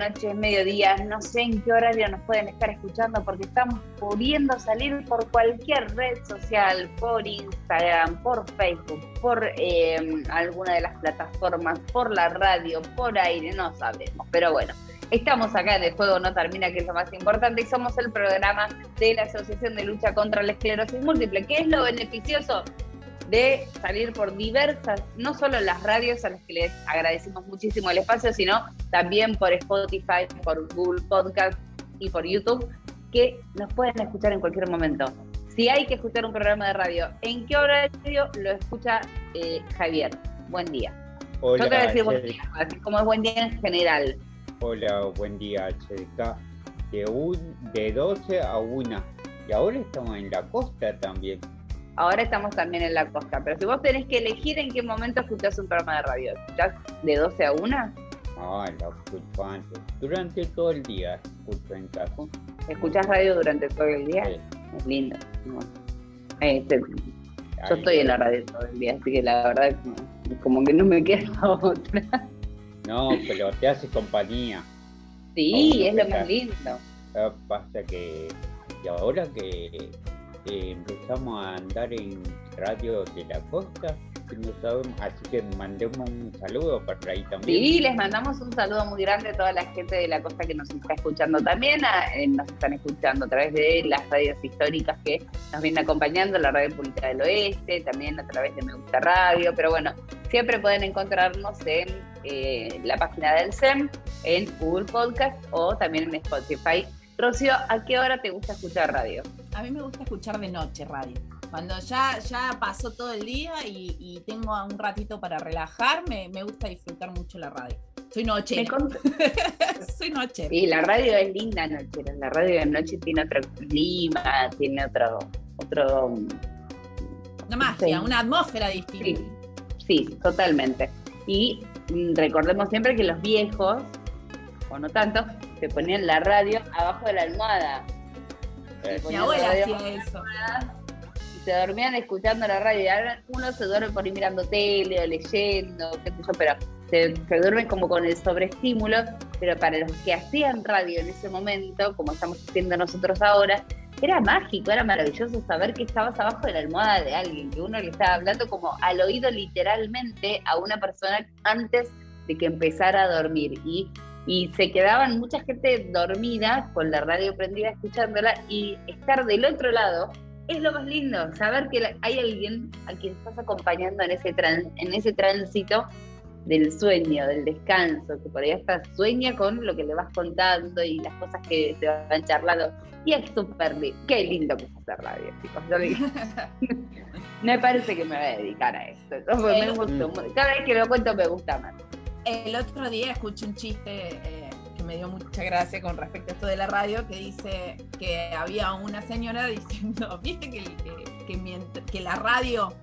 medianoche, mediodía, no sé en qué horario nos pueden estar escuchando porque estamos pudiendo salir por cualquier red social, por Instagram, por Facebook, por eh, alguna de las plataformas, por la radio, por aire, no sabemos, pero bueno. Estamos acá en el juego no termina, que es lo más importante, y somos el programa de la Asociación de Lucha contra la Esclerosis Múltiple. ¿Qué es lo beneficioso? De salir por diversas, no solo las radios a las que les agradecemos muchísimo el espacio, sino también por Spotify, por Google Podcast y por YouTube, que nos pueden escuchar en cualquier momento. Si hay que escuchar un programa de radio, ¿en qué horario lo escucha eh, Javier? Buen día. Hola, Yo te voy a decir buen día, así como es buen día en general. Hola, buen día, Angélica. De, un, de 12 a 1. Y ahora estamos en la costa también. Ahora estamos también en la costa, pero si vos tenés que elegir en qué momento escuchás un programa de radio, ¿escuchás de 12 a 1? Ah, la escucho antes. Durante todo el día escucho en casa. ¿Escuchás radio durante todo el día? Sí. Es lindo. ¿no? Este, yo estoy en la radio todo el día, así que la verdad es como, que no me queda otra. No, pero te hace compañía. Sí, es lo más lindo. Pasa que y ahora que empezamos a andar en radio de la costa, así que mandemos un saludo para ahí también. Sí, les mandamos un saludo muy grande a toda la gente de la costa que nos está escuchando también. eh, nos están escuchando a través de las radios históricas que nos vienen acompañando, la Radio Pública del Oeste, también a través de Me Gusta Radio. Pero bueno, siempre pueden encontrarnos en eh, la página del SEM, en Google Podcast o también en Spotify. Rocío, ¿a qué hora te gusta escuchar radio? A mí me gusta escuchar de noche radio. Cuando ya, ya pasó todo el día y, y tengo un ratito para relajarme, me gusta disfrutar mucho la radio. Soy noche. Soy noche. Sí, la radio es linda noche. La radio de noche tiene otro clima, tiene otro, otro Una magia, Sí. una atmósfera distinta. Sí, sí, totalmente. Y mm, recordemos siempre que los viejos, o no tanto, se ponían la radio abajo de la almohada. Eh, Mi abuela hacía eso. y se dormían escuchando la radio. Y ahora uno se duerme por ir mirando tele o leyendo, qué sé yo, pero se, se duermen como con el sobreestímulo. Pero para los que hacían radio en ese momento, como estamos haciendo nosotros ahora, era mágico, era maravilloso saber que estabas abajo de la almohada de alguien, que uno le estaba hablando como al oído literalmente a una persona antes de que empezara a dormir. Y, y se quedaban mucha gente dormida con la radio prendida escuchándola y estar del otro lado es lo más lindo, saber que hay alguien a quien estás acompañando en ese, en ese tránsito del sueño, del descanso, que por ahí hasta sueña con lo que le vas contando y las cosas que te van charlando. Y es súper lindo. Qué lindo que es hacer radio, chicos. Yo digo, me parece que me voy a dedicar a esto. Entonces, me gustó mu- Cada vez que lo cuento me gusta más. El otro día escuché un chiste eh, que me dio mucha gracia con respecto a esto de la radio, que dice que había una señora diciendo, viste que, que, que mient- que la radio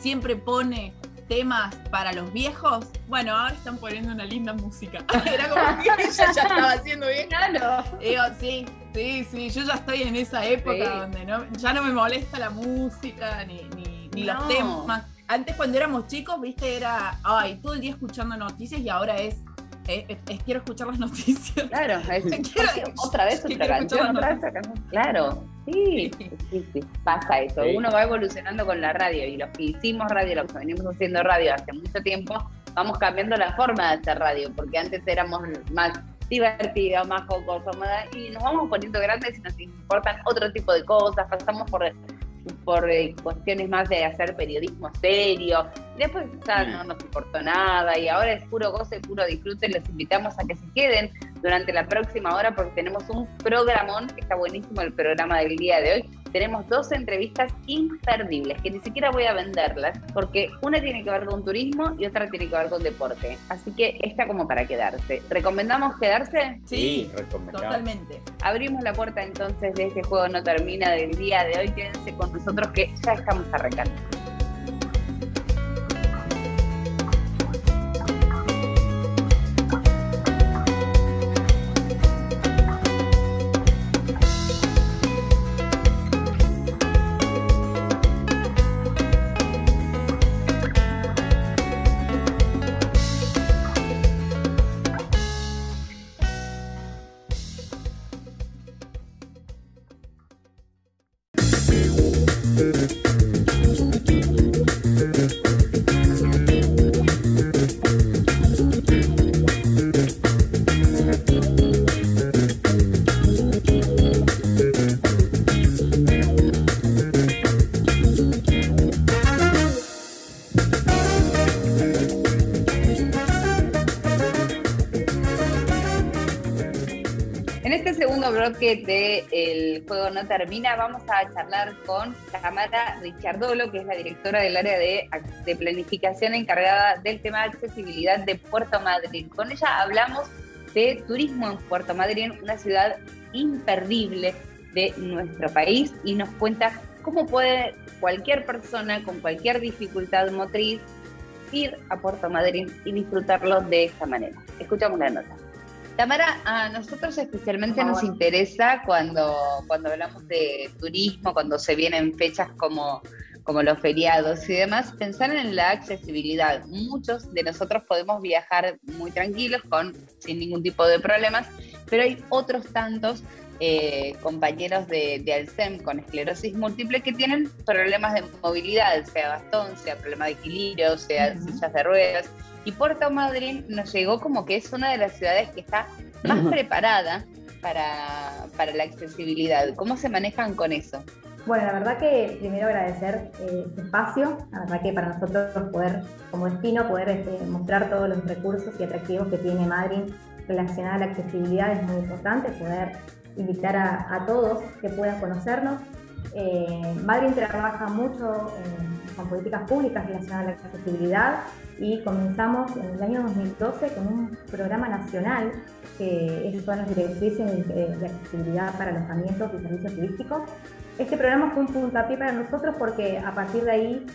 siempre pone temas para los viejos. Bueno, ahora están poniendo una linda música. Era como que ella ya estaba haciendo bien. Claro. Digo, sí, sí, sí, yo ya estoy en esa época Sí. donde no, ya no me molesta la música ni, ni, ni No. los temas. Antes cuando éramos chicos, viste, era, ay, todo el día escuchando noticias y ahora es, eh, es, es quiero escuchar las noticias. Claro, es- Quiero- otra vez otra canción, escuchar otra la vez otra canción. Claro, sí, sí, sí, pasa eso. Sí. Uno va evolucionando con la radio y los que hicimos radio, los que venimos haciendo radio hace mucho tiempo, vamos cambiando la forma de hacer radio, porque antes éramos más divertido, más jocoso, más- y nos vamos poniendo grandes y nos importan otro tipo de cosas, pasamos por por eh, cuestiones más de hacer periodismo serio, después ya no nos importó nada, y ahora es puro goce, puro disfrute, los invitamos a que se queden durante la próxima hora porque tenemos un programón, está buenísimo el programa del día de hoy, tenemos dos entrevistas imperdibles, que ni siquiera voy a venderlas, porque una tiene que ver con turismo y otra tiene que ver con deporte, así que está como para quedarse. ¿Recomendamos quedarse? Sí, recomendado. totalmente. Abrimos la puerta entonces de este juego no termina del día de hoy. Quédense con nosotros que ya estamos arrancando. Bloque Juego No Termina vamos a charlar con Tamara Richardolo, que es la directora del área de, de planificación encargada del tema de accesibilidad de Puerto Madryn. Con ella hablamos de turismo en Puerto Madryn, una ciudad imperdible de nuestro país, y nos cuenta cómo puede cualquier persona con cualquier dificultad motriz ir a Puerto Madryn y disfrutarlo de esta manera. Escuchamos la nota. Tamara, a nosotros especialmente Por nos interesa cuando, cuando hablamos de turismo, cuando se vienen fechas como, como los feriados y demás, pensar en la accesibilidad. Muchos de nosotros podemos viajar muy tranquilos, con, sin ningún tipo de problemas, pero hay otros tantos eh, compañeros de, de Alcem con esclerosis múltiple que tienen problemas de movilidad, sea bastón, sea problema de equilibrio, sea sillas de ruedas. Y Puerto Madryn nos llegó como que es una de las ciudades que está más preparada para, para la accesibilidad. ¿Cómo se manejan con eso? Bueno, la verdad que primero agradecer eh, este espacio, la verdad que para nosotros poder, como destino, poder este, mostrar todos los recursos y atractivos que tiene Madrid relacionada a la accesibilidad es muy importante, poder invitar a, todos que puedan conocernos. Eh, Madrid trabaja mucho con políticas públicas relacionadas a la accesibilidad y comenzamos en el año 2012 con un programa nacional que son las directrices de accesibilidad para alojamientos y servicios turísticos. Este programa fue un puntapié para nosotros porque a partir de ahí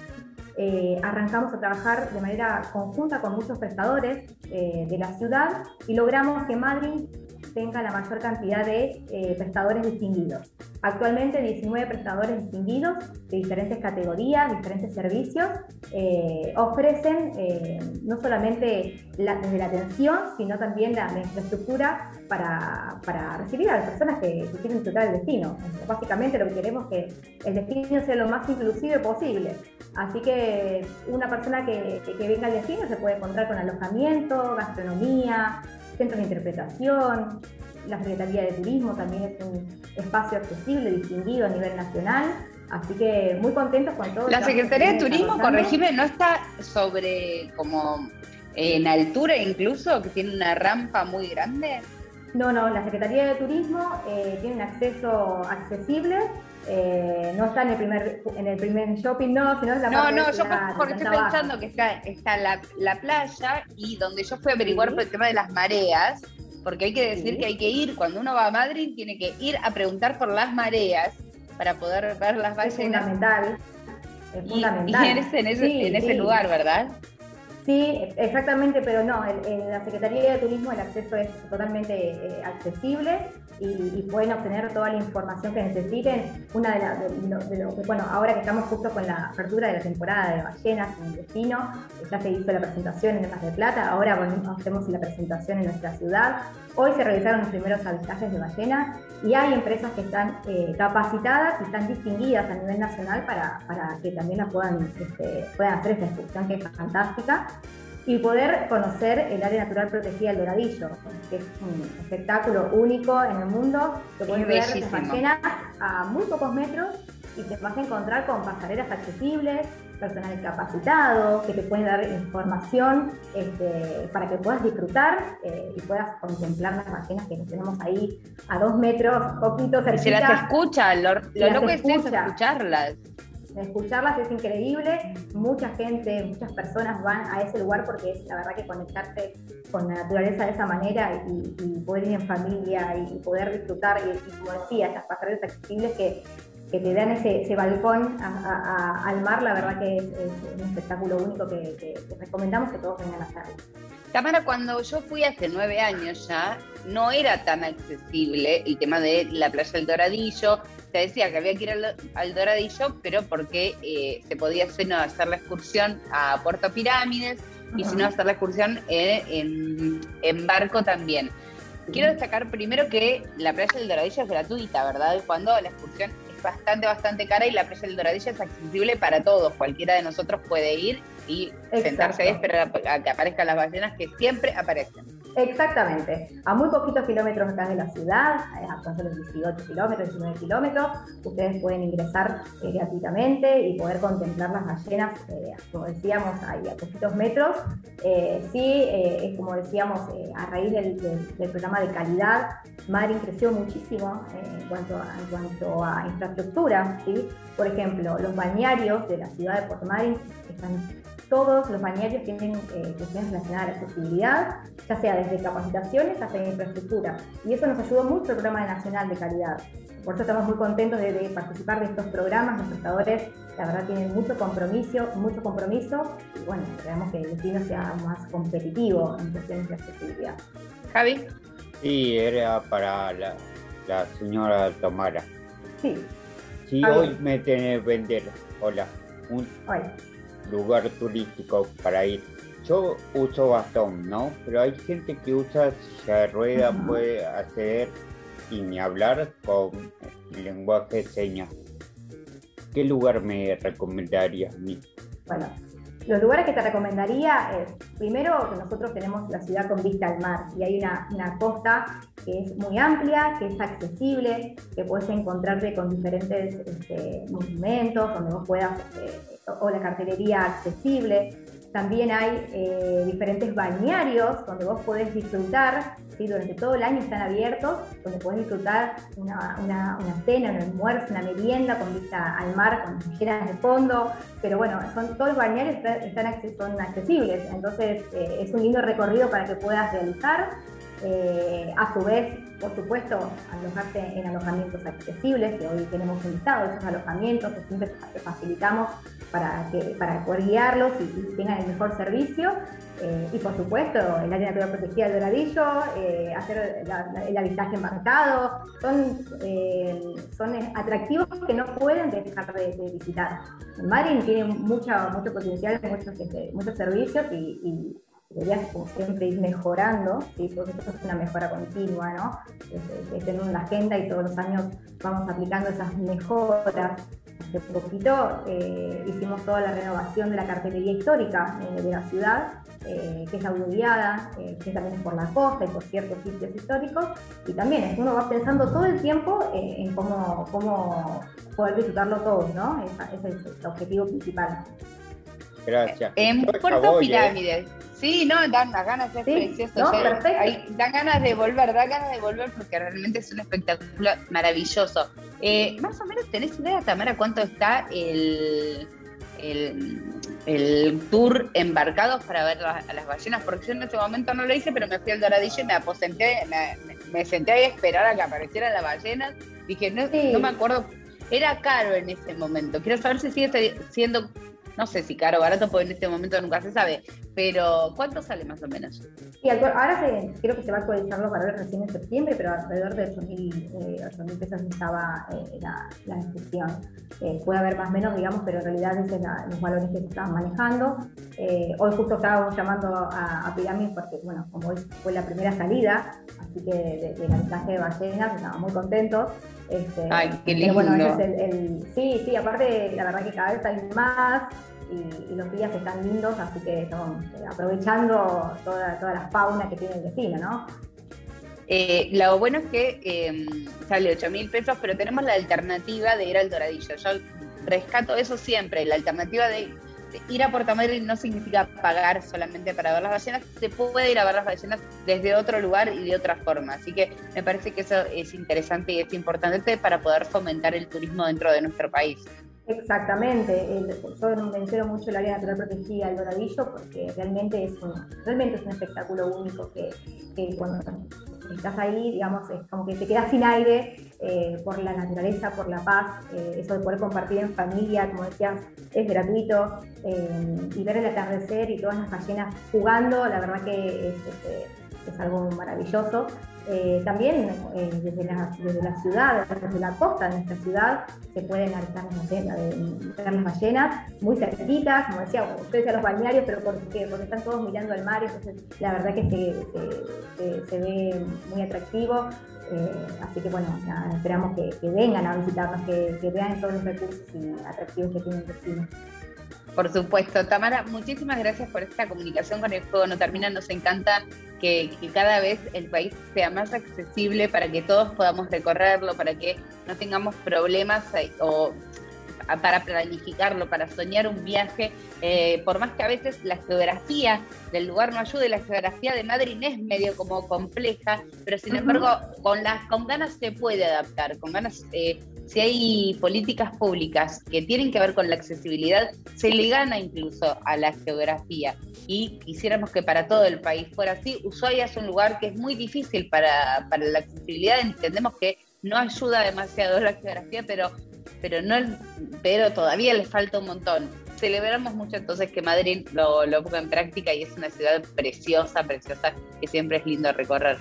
eh, arrancamos a trabajar de manera conjunta con muchos prestadores eh, de la ciudad y logramos que Madrid tenga la mayor cantidad de eh, prestadores distinguidos. Actualmente 19 prestadores distinguidos de diferentes categorías, diferentes servicios, eh, ofrecen eh, no solamente la, desde la atención, sino también la, la infraestructura para, para recibir a las personas que, que quieren disfrutar del destino. Básicamente lo que queremos es que el destino sea lo más inclusivo posible. Así que una persona que, que- que venga al destino se puede encontrar con alojamiento, gastronomía, centros de interpretación. La Secretaría de Turismo también es un espacio accesible, distinguido a nivel nacional. Así que muy contentos con todo. La Secretaría de Turismo, desarrollando. corregime, ¿no está sobre como en altura incluso, que tiene una rampa muy grande? No, no, la Secretaría de Turismo eh, tiene un acceso accesible. eh, no está en el primer en el primer shopping, no, sino en la No, parte no, de yo la- porque estoy pensando que está, está la, la playa y donde yo fui a averiguar Sí. por el tema de las mareas, porque hay que decir Sí. que hay que ir, cuando uno va a Madrid, tiene que ir a preguntar por las mareas para poder ver las Es ballenas. fundamental. Es Y, fundamental. y en ese, en ese, Sí, en ese lugar, ¿verdad? Sí, exactamente, pero no, en, la Secretaría de Turismo el acceso es totalmente eh, accesible y, pueden obtener toda la información que necesiten. Una de las, de bueno, ahora que estamos justo con la apertura de la temporada de ballenas en el destino, ya se hizo la presentación en Mar de Plata, ahora hacemos la presentación en nuestra ciudad. Hoy se realizaron los primeros avistajes de ballenas y hay empresas que están eh, capacitadas y están distinguidas a nivel nacional para, para que también la puedan, este, puedan hacer esta excursión que es fantástica. Y poder conocer el área natural protegida del Doradillo, que es un espectáculo único en el mundo, que puedes ver las ballenas a muy pocos metros y te vas a encontrar con pasarelas accesibles, personal capacitado, que te pueden dar información este, para que puedas disfrutar eh, y puedas contemplar las ballenas que tenemos ahí a dos metros, poquito cerquita. Se las escucha, lo, loco es escucharlas escucharlas es increíble. Mucha gente, muchas personas van a ese lugar porque es la verdad que conectarse con la naturaleza de esa manera y, poder ir en familia y, poder disfrutar, y, como decía, estas pasarelas accesibles que, que te dan ese, balcón al mar, la verdad que es, un espectáculo único que, recomendamos que todos vengan a hacerlo. Tamara, cuando yo fui hace nueve años ya, no era tan accesible el tema de la playa del Doradillo. Se decía que había que ir al, Doradillo, pero porque eh, se podía hacer, hacer la excursión a Puerto Pirámides y si no hacer la excursión en, en, barco también. Quiero destacar primero que la playa del Doradillo es gratuita, ¿verdad? Cuando la excursión es bastante, bastante cara y la playa del Doradillo es accesible para todos. Cualquiera de nosotros puede ir y sentarse ahí esperar a que aparezcan las ballenas que siempre aparecen. Exactamente. A muy poquitos kilómetros acá de la ciudad, a tan solo 18 kilómetros, 19 kilómetros, ustedes pueden ingresar eh, gratuitamente y poder contemplar las ballenas, eh, como decíamos, ahí a poquitos metros. Eh, sí, es como decíamos, a raíz del, programa de calidad, Marin creció muchísimo en cuanto, a, en cuanto a infraestructura. ¿sí? Por ejemplo, los bañarios de la ciudad de Puerto Marín están todos los bañarios tienen eh, cuestiones relacionadas a la accesibilidad, ya sea desde capacitaciones hasta infraestructura. Y eso nos ayudó mucho el programa nacional de calidad. Por eso estamos muy contentos de, participar de estos programas. Los prestadores, la verdad, tienen mucho compromiso, mucho compromiso. Y bueno, esperamos que el destino sea más competitivo en cuestiones de accesibilidad. Javi. Sí, era para la, señora Tomara. Sí. Si hoy me tenés que vender, hola, un, lugar turístico para ir. Yo uso bastón, ¿no? Pero hay gente que usa silla de rueda, puede hacer y ni hablar con lenguaje de señas. ¿Qué lugar me recomendarías mí? Bueno, los lugares que te recomendaría es, primero, que nosotros tenemos la ciudad con vista al mar y hay una, una costa que es muy amplia, que es accesible, que puedes encontrarte con diferentes este, monumentos donde vos puedas, este, o la cartelería accesible. También hay eh, diferentes balnearios donde vos podés disfrutar, ¿sí? durante todo el año están abiertos, donde podés disfrutar una, una, cena, un almuerzo, una merienda con vista al mar, con llenas de fondo. Pero bueno, son, todos los balnearios están, son accesibles, entonces eh, es un lindo recorrido para que puedas realizar. Eh, a su vez, por supuesto, alojarte en alojamientos accesibles, que hoy tenemos un listado de esos alojamientos que siempre facilitamos para, que, para poder guiarlos y, tengan el mejor servicio. Eh, y por supuesto, el área natural protegida del Doradillo, eh, hacer el avistaje embarcado, son, son atractivos que no pueden dejar de, visitar. Marin tiene mucha, mucho potencial, muchos, este, muchos servicios y deberías como siempre ir mejorando, ¿sí? porque esto es una mejora continua, ¿no? Es, tener una agenda y todos los años vamos aplicando esas mejoras. Hace poquito eh, hicimos toda la renovación de la cartelería histórica eh, de la ciudad, eh, que es audiada, que también es por la costa y por ciertos sitios históricos, y también uno va pensando todo el tiempo en cómo, cómo poder disfrutarlo todos, ¿no? Ese es el objetivo principal. Gracias. En Puerto Pirámides. Sí, no, dan las ganas, es precioso. dan ganas de volver, dan ganas de volver porque realmente es un espectáculo maravilloso. Eh, más o menos, ¿tenés idea, Tamara, cuánto está el, el, tour embarcado para ver a las ballenas? Porque yo en ese momento no lo hice, pero me fui al Doradillo y me aposenté, me, senté ahí a esperar a que aparecieran las ballenas. Dije, no, no me acuerdo, era caro en ese momento. Quiero saber si sigue siendo no sé si caro o barato, porque en este momento nunca se sabe, pero ¿cuánto sale más o menos? Sí, ahora se, creo que se va a actualizar los valores recién en septiembre, pero alrededor de 8.000 eh, pesos estaba eh, la, la, inscripción. Eh, puede haber más o menos, digamos, pero en realidad esos son los valores que se estaban manejando. hoy justo estábamos llamando a, a Pirámides porque, bueno, como hoy fue la primera salida, así que de, de la mensaje de ballenas, estábamos muy contentos. Este, Ay, qué lindo. Bueno, el, sí, sí, aparte, la verdad que cada vez hay más, y, los días están lindos, así que estamos eh, aprovechando toda, toda la fauna que tiene el destino, ¿no? Eh, lo bueno es que eh, sale 8 mil pesos, pero tenemos la alternativa de ir al Doradillo. Yo rescato eso siempre, la alternativa de, ir a Puerto Madryn no significa pagar solamente para ver las ballenas, se puede ir a ver las ballenas desde otro lugar y de otra forma. Así que me parece que eso es interesante y es importante para poder fomentar el turismo dentro de nuestro país. Exactamente, yo menciono mucho el área natural protegida, el Doradillo, porque realmente es un, realmente es un espectáculo único que, estás ahí, digamos, es como que te quedas sin aire eh, por la naturaleza, por la paz, eh, eso de poder compartir en familia, como decías, es gratuito, eh, y ver el atardecer y todas las ballenas jugando, la verdad que es, es, es algo maravilloso. Eh, también eh, desde, la, desde, la, ciudad, desde la costa de nuestra ciudad, se pueden alzar las, ballenas muy cerquitas, como decía, ustedes a los balnearios, pero porque, porque están todos mirando al mar, entonces la verdad que se, se, ve muy atractivo. Eh, así que bueno, esperamos que, vengan a visitarnos, que, que, vean todos los recursos y atractivos que tiene el destino. Por supuesto. Tamara, muchísimas gracias por esta comunicación con el Juego No Termina. Nos encanta que, cada vez el país sea más accesible para que todos podamos recorrerlo, para que no tengamos problemas eh, o para planificarlo, para soñar un viaje, eh, por más que a veces la geografía del lugar no ayude, la geografía de Madrid es medio como compleja, pero sin embargo con las con ganas se puede adaptar, con ganas eh, si hay políticas públicas que tienen que ver con la accesibilidad, se le gana incluso a la geografía. Y quisiéramos que para todo el país fuera así. Ushuaia es un lugar que es muy difícil para, para la accesibilidad. Entendemos que no ayuda demasiado la geografía, pero, pero, no, pero todavía le falta un montón. Celebramos mucho entonces que Madrid lo, lo ponga en práctica y es una ciudad preciosa, preciosa, que siempre es lindo recorrer.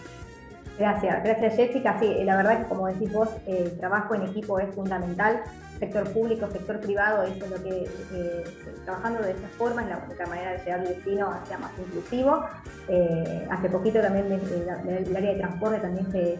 Gracias, gracias Jessica. Sí, la verdad que como decís vos, el trabajo en equipo es fundamental sector público, sector privado, eso es lo que, eh, trabajando de esta forma es la única manera de llegar al destino sea más inclusivo. Eh, hace poquito también el, el área de transporte también se,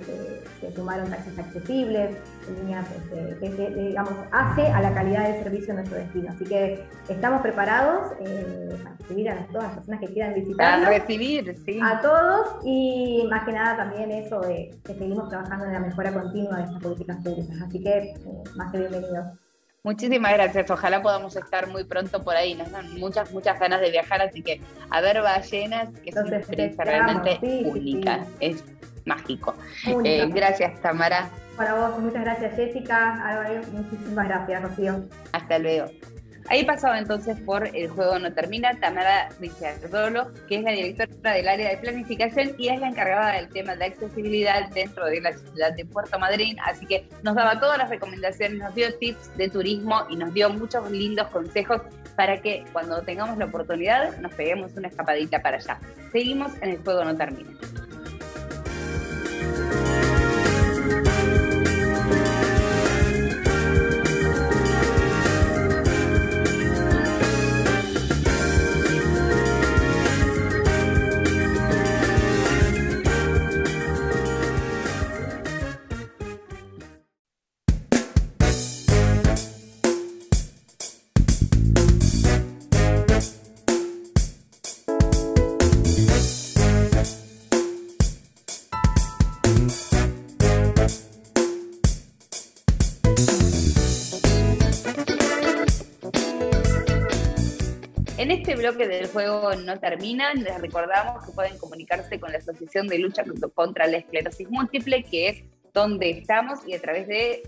sumaron taxis accesibles, líneas este, que, digamos, hace a la calidad del servicio en nuestro destino. Así que estamos preparados eh, para recibir a todas las personas que quieran visitar. Para recibir, sí. A todos y más que nada también eso de que seguimos trabajando en la mejora continua de estas políticas públicas. Así que más que bienvenidos. Muchísimas gracias. Ojalá podamos estar muy pronto por ahí. Nos dan muchas, muchas ganas de viajar, así que a ver ballenas, que es una experiencia realmente única. Es mágico. Eh, gracias, Tamara. Para vos, muchas gracias, Jessica. muchísimas gracias, Rocío. Hasta luego. Ahí pasaba entonces por El Juego No Termina Tamara Ricciardolo, que es la directora del área de planificación y es la encargada del tema de accesibilidad dentro de la ciudad de Puerto Madryn. Así que nos daba todas las recomendaciones, nos dio tips de turismo y nos dio muchos lindos consejos para que cuando tengamos la oportunidad nos peguemos una escapadita para allá. Seguimos en El Juego No Termina. Bloque del juego no termina. Les recordamos que pueden comunicarse con la Asociación de Lucha contra la Esclerosis Múltiple, que es donde estamos, y a través de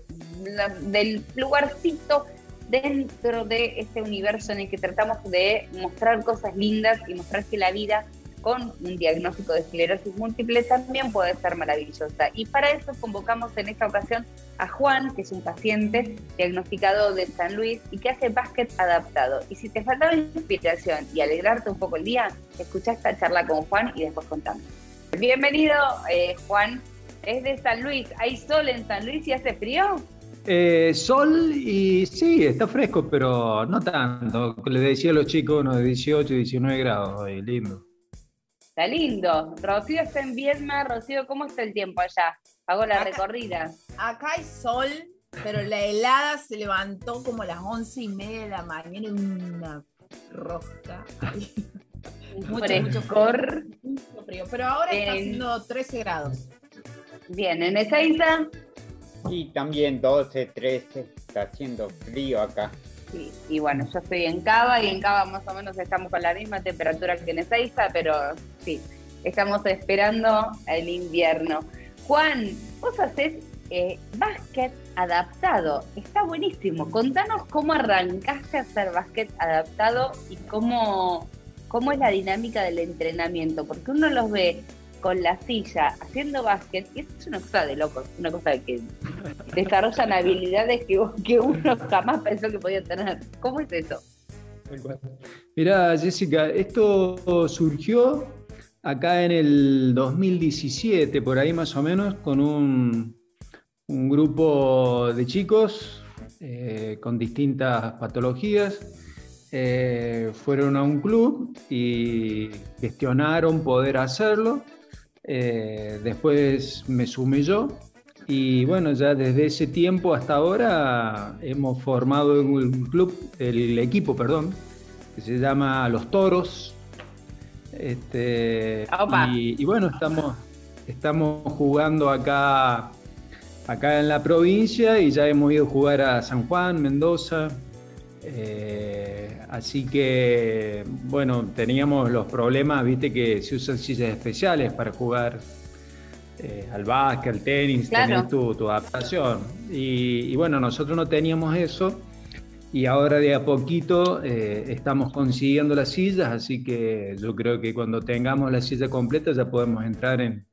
del lugarcito dentro de este universo en el que tratamos de mostrar cosas lindas y mostrar que la vida con un diagnóstico de esclerosis múltiple también puede ser maravillosa. Y para eso convocamos en esta ocasión a Juan, que es un paciente diagnosticado de San Luis y que hace básquet adaptado. Y si te faltaba inspiración y alegrarte un poco el día, escucha esta charla con Juan y después contamos. Bienvenido, eh, Juan. Es de San Luis. ¿Hay sol en San Luis y hace frío? Eh, sol y sí, está fresco, pero no tanto. Le decía a los chicos unos de 18, 19 grados, lindo. Está lindo. Rocío está en Viedma. Rocío, ¿cómo está el tiempo allá? Hago la recorrida. Acá hay sol, pero la helada se levantó como a las once y media de la mañana, una rosca. mucho, mucho frío. Mucho frío. Pero ahora está haciendo 13 grados. Bien, en Ezeiza. Y también 12, 13, está haciendo frío acá. Sí, y bueno, yo estoy en Cava y en Cava más o menos estamos con la misma temperatura que en Ezeiza, pero sí, estamos esperando el invierno. Juan, vos haces eh, básquet adaptado. Está buenísimo. Contanos cómo arrancaste a hacer básquet adaptado y cómo, cómo es la dinámica del entrenamiento, porque uno los ve con la silla haciendo básquet y es una cosa de loco, una cosa de que desarrollan habilidades que, que uno jamás pensó que podía tener. ¿Cómo es eso? Mira, Jessica, esto surgió acá en el 2017, por ahí más o menos, con un, un grupo de chicos eh, con distintas patologías. Eh, fueron a un club y gestionaron poder hacerlo. Eh, después me sumé yo y bueno, ya desde ese tiempo hasta ahora hemos formado un club, el equipo, perdón, que se llama Los Toros. Este, y, y, bueno, estamos, estamos jugando acá acá en la provincia y ya hemos ido a jugar a San Juan, Mendoza. Eh, así que, bueno, teníamos los problemas, viste que se usan sillas especiales para jugar eh, al básquet, al tenis, claro. tu, tu, adaptación. Y, bueno, nosotros no teníamos eso y ahora de a poquito eh, estamos consiguiendo las sillas, así que yo creo que cuando tengamos la silla completa ya podemos entrar en,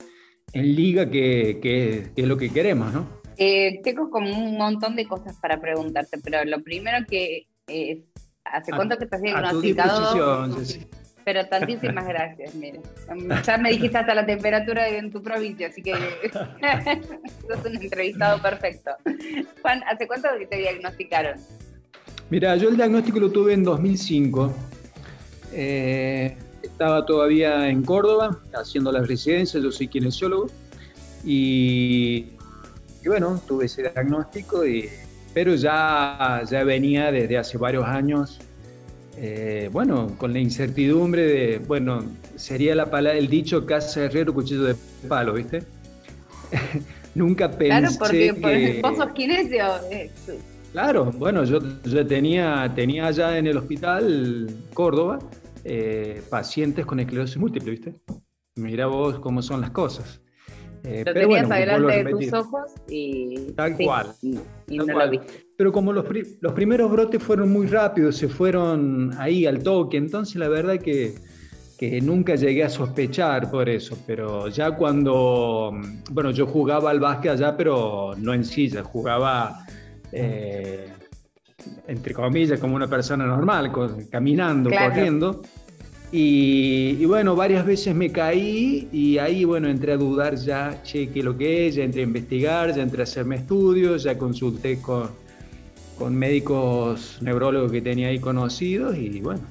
en liga, que, es lo que queremos, ¿no? Eh, tengo como un montón de cosas para preguntarte, pero lo primero que es, ¿hace cuánto que estás diagnosticado? Pero tantísimas gracias, mira. Ya me dijiste hasta la temperatura en tu provincia, así que sos un entrevistado perfecto. Juan, ¿hace cuánto que te diagnosticaron? Mira, yo el diagnóstico lo tuve en 2005. Eh, estaba todavía en Córdoba haciendo la residencia, yo soy kinesiólogo y, bueno, tuve ese diagnóstico, y, pero ya, ya venía desde hace varios años, eh, bueno, con la incertidumbre de, bueno, sería la palabra, el dicho casa herrero, cuchillo de palo, ¿viste? Nunca pensé Claro, porque, que... vos sos kinesio. Claro, bueno, yo, yo tenía, tenía allá en el hospital Córdoba, eh, pacientes con esclerosis múltiple, ¿viste? Mira vos cómo son las cosas. Eh, lo pero tenías adelante de tus ojos y... Tal cual. Y, no lo viste. Pero como los, los, primeros brotes fueron muy rápidos, se fueron ahí al toque, entonces la verdad que, que nunca llegué a sospechar por eso, pero ya cuando, bueno, yo jugaba al básquet allá, pero no en silla, jugaba... Eh, entre comillas, como una persona normal, caminando, corriendo. Y, bueno, varias veces me caí y ahí, bueno, entré a dudar ya, che, qué lo que es, ya entré a investigar, ya entré a hacerme estudios, ya consulté con, con médicos neurólogos que tenía ahí conocidos y bueno,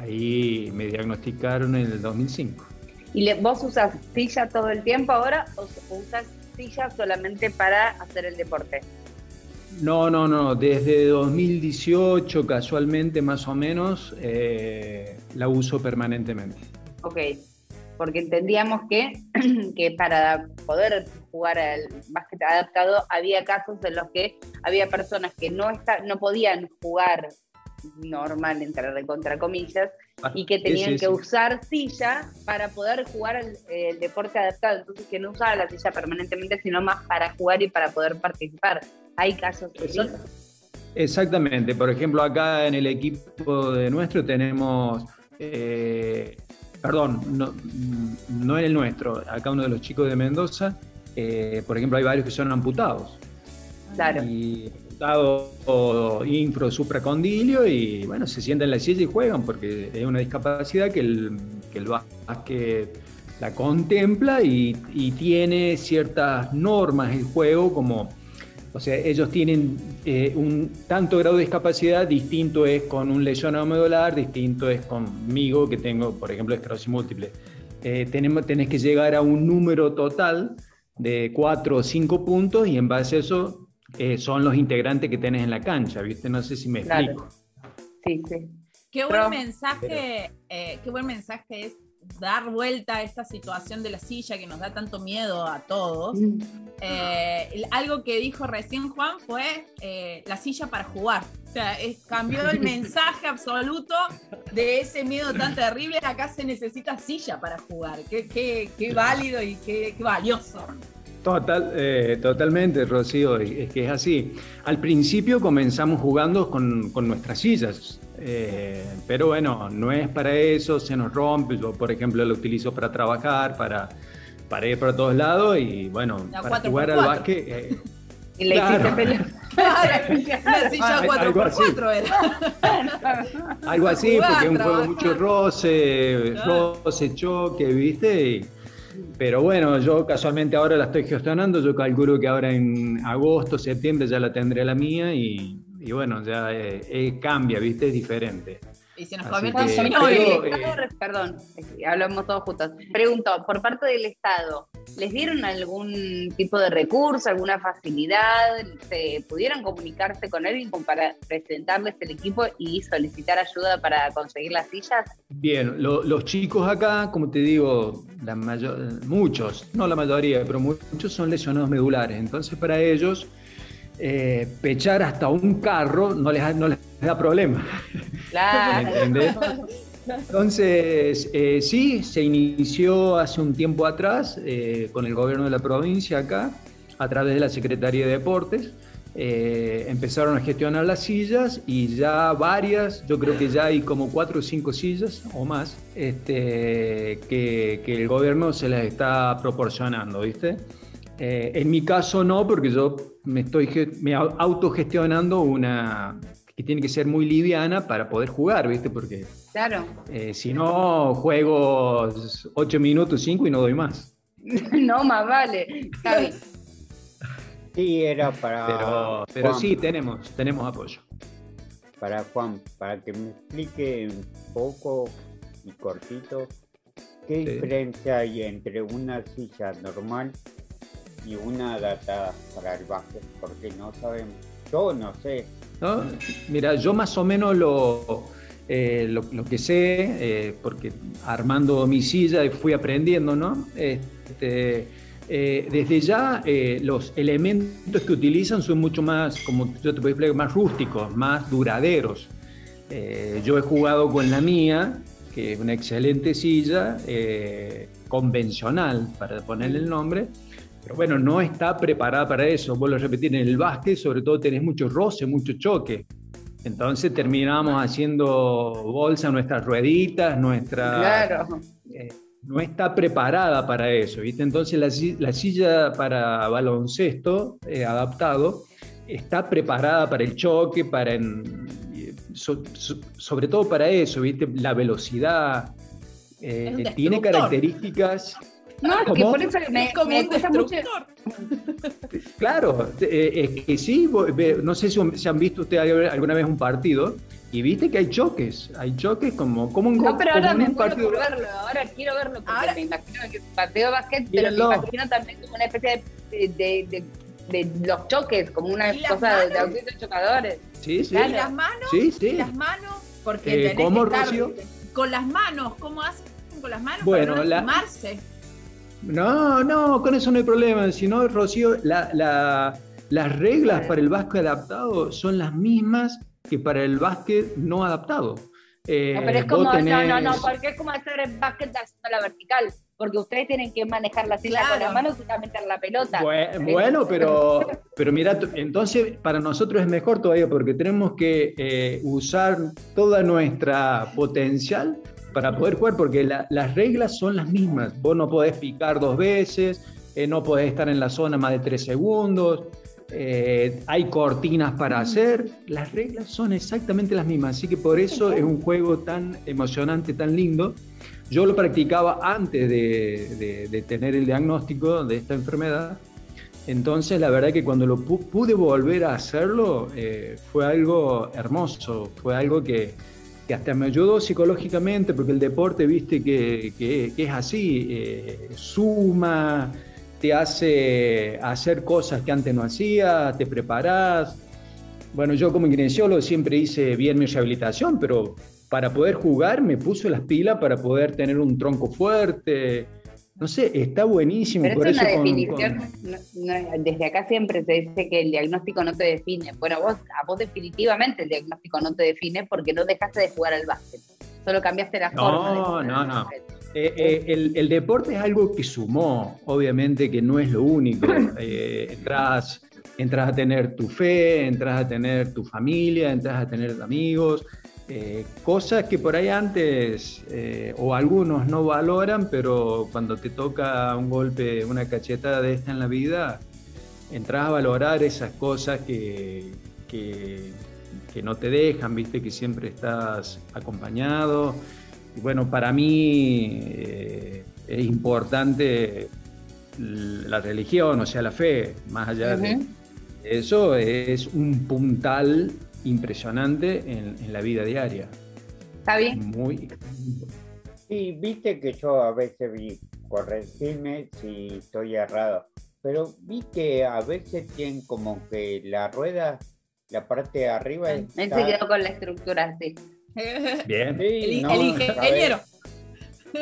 ahí me diagnosticaron en el 2005. ¿Y vos usas silla todo el tiempo ahora o usas silla solamente para hacer el deporte? No, no, no. Desde 2018, casualmente más o menos, eh, la uso permanentemente. Ok, porque entendíamos que, que para poder jugar al básquet adaptado había casos en los que había personas que no, no podían jugar normal, entre contra comillas, ah, y que tenían que usar silla para poder jugar el, el, deporte adaptado. Entonces, que no usaba la silla permanentemente, sino más para jugar y para poder participar. Hay casos de Exactamente. Por ejemplo, acá en el equipo de nuestro tenemos, eh, perdón, no, no, en el nuestro, acá uno de los chicos de Mendoza, eh, por ejemplo, hay varios que son amputados. Claro. Y amputado infro supracondilio y bueno, se sientan en la silla y juegan porque es una discapacidad que el, que el básquet la contempla y, tiene ciertas normas el juego como o sea, ellos tienen eh, un tanto grado de discapacidad, distinto es con un lesionado medular, distinto es conmigo que tengo, por ejemplo, esclerosis múltiple. Eh, tenemos, tenés que llegar a un número total de cuatro o cinco puntos y en base a eso eh, son los integrantes que tenés en la cancha, ¿viste? No sé si me explico. Sí, sí. qué buen mensaje, eh, qué buen mensaje es dar vuelta a esta situación de la silla que nos da tanto miedo a todos. Eh, algo que dijo recién Juan fue eh, la silla para jugar. O sea, cambió el mensaje absoluto de ese miedo tan terrible. Acá se necesita silla para jugar. Qué, qué, válido y qué, valioso. Total, eh, totalmente, Rocío, es que es así. Al principio comenzamos jugando con, con nuestras sillas, eh, pero bueno, no es para eso, se nos rompe. Yo, por ejemplo, lo utilizo para trabajar, para, para ir para todos lados y bueno, para jugar al básquet. Eh, y le claro. hiciste La silla 4x4 era. Algo así, porque es un juego mucho roce, roce, choque, ¿viste? Pero bueno, yo casualmente ahora la estoy gestionando, yo calculo que ahora en agosto, septiembre ya la tendré la mía y y bueno, ya eh, eh, cambia, ¿viste? Es diferente. Y se nos convierte en eh, Perdón, hablamos todos juntos. Pregunto, por parte del Estado, ¿les dieron algún tipo de recurso, alguna facilidad? ¿Se pudieron comunicarse con él para presentarles el equipo y solicitar ayuda para conseguir las sillas? Bien, los chicos acá, como te digo, la mayor, muchos, no la mayoría, pero muchos son lesionados medulares. Entonces, para ellos eh, pechar hasta un carro no les, no les da problema. Claro. Entonces, eh, sí, se inició hace un tiempo atrás eh, con el gobierno de la provincia acá, a través de la Secretaría de Deportes. empezaron a gestionar las sillas y ya varias, yo creo que ya hay como cuatro o cinco sillas o más este, que, que el gobierno se las está proporcionando, ¿viste? Eh, en mi caso no, porque yo me estoy me autogestionando una que tiene que ser muy liviana para poder jugar, ¿viste? Porque claro. Eh, si no, juego 8 minutos, 5 y no doy más. no, más vale. Javi. Sí, era para. Pero, pero sí, tenemos, tenemos apoyo. Para Juan, para que me explique un poco y cortito, ¿qué diferencia hay entre una silla normal y una adaptada para el básquet, porque no sabemos, yo no sé. Mira, yo más o menos lo, eh, lo, que sé, eh, porque armando mi silla fui aprendiendo, ¿no? Este, eh, desde ya los elementos que utilizan son mucho más, como yo te puedo explicar, más rústicos, más duraderos. yo he jugado con la mía, que es una excelente silla, convencional, para ponerle el nombre, pero bueno, no está preparada para eso. Vuelvo a repetir, en el básquet sobre todo tenés mucho roce, mucho choque. Entonces terminamos haciendo bolsa nuestras rueditas, nuestra... Claro. Eh, no está preparada para eso, ¿viste? Entonces la, silla para baloncesto eh, adaptado está preparada para el choque, para sobre todo para eso, ¿viste? La velocidad, eh, tiene características no, que por eso me, como un mucho. Claro, eh, es que sí, no sé si han visto ustedes alguna vez un partido y viste que hay choques, hay choques como, como un No, pero ahora me verlo, ahora quiero verlo, porque ahora, me imagino que partido de básquet, pero me imagino también como una especie de, de, de, los choques, como una cosa de, de chocadores. Sí, sí. ¿Y las manos? Sí, sí. las manos? Porque eh, ¿Cómo, Rocío? Con las manos, ¿cómo hacen con las manos bueno, para no la... No, no, con eso no hay problema. Si no, Rocío, las reglas para el básquet adaptado son las mismas que para el básquet no adaptado. Eh, no, pero es como, no, no, no, porque es como hacer el básquet a la vertical, porque ustedes tienen que manejar la silla con las manos y meter la pelota. Bueno, pero, pero mira, entonces para nosotros es mejor todavía porque tenemos que eh, usar toda nuestra potencial para poder jugar, porque las reglas son las mismas. Vos no podés picar dos veces, eh, no podés estar en la zona más de tres segundos, eh, hay cortinas para hacer, las reglas son exactamente las mismas, así que por eso es un juego tan emocionante, tan lindo. Yo lo practicaba antes de, tener el diagnóstico de esta enfermedad, entonces la verdad que cuando lo pude volver a hacerlo eh, fue algo hermoso, fue algo que, que hasta me ayudó psicológicamente, porque el deporte, viste, que, que, es así, eh, suma, te hace hacer cosas que antes no hacías, te preparas. Bueno, yo como kinesiólogo siempre hice bien mi rehabilitación, pero para poder jugar me puso las pilas para poder tener un tronco fuerte. No sé, está buenísimo. Pero por es una eso definición, con- no- no- desde acá siempre se dice que el diagnóstico no te define. Bueno, vos, a vos definitivamente el diagnóstico no te define porque no dejaste de jugar al básquet. Solo cambiaste la No, forma. de jugar no, al no. básquet. Eh, eh, el, el deporte es algo que sumó, obviamente que no es lo único. Eh, entras, entras a tener tu fe, entras a tener tu familia, entras a tener amigos, eh, cosas que por ahí antes eh, o algunos no valoran, pero cuando te toca un golpe, una cachetada de esta en la vida, entras a valorar esas cosas que, que, que no te dejan, viste que siempre estás acompañado. Y bueno, para mí eh, es importante la religión, o sea, la fe, más allá de eso, es un puntal impresionante en, en la vida diaria. ¿Está bien? Muy, Sí, viste que yo a veces vi, corregime si estoy errado, pero vi que a veces tienen como que la rueda, la parte de arriba Él se quedó con la estructura así. bien. Sí, El, no, el ingeniero.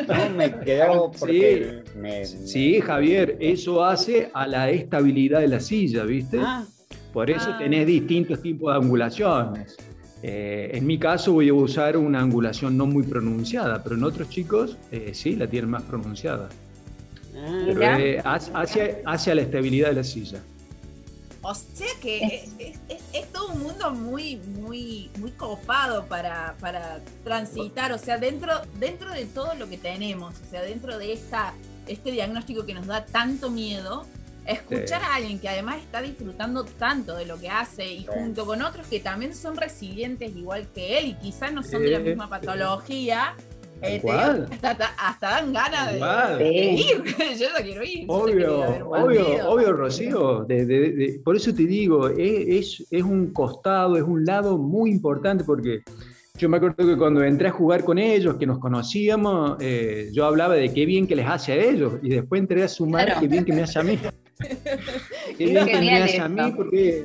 No, me quedó porque me... Sí, Javier, eso hace a la estabilidad de la silla, ¿viste? Ah, Por eso Ah. tenés distintos tipos de angulaciones. Eh, en mi caso voy a usar una angulación no muy pronunciada, pero en otros chicos eh, sí la tienen más pronunciada. ah, Pero eh, hacia, hacia- hacia la estabilidad de la silla. O sea que es, es- es- es todo un mundo muy, muy, muy copado para, para transitar. O sea, dentro, dentro de todo lo que tenemos, o sea, dentro de esta, este diagnóstico que nos da tanto miedo, escuchar Sí. a alguien que además está disfrutando tanto de lo que hace y Sí. junto con otros que también son resilientes igual que él y quizás no son de la misma patología. eh, Igual. hasta, dan ganas de, Igual. de Sí. ir. Yo no quiero ir. Obvio, obvio, obvio, Rocío. de- de- de- por eso te digo, es, es- es un costado, es un lado muy importante porque yo me acuerdo que cuando entré a jugar con ellos, que nos conocíamos, eh, yo hablaba de qué bien que les hace a ellos y después entré a sumar Claro. qué bien que me hace a mí. Qué bien que me Genial hace a eso. mí porque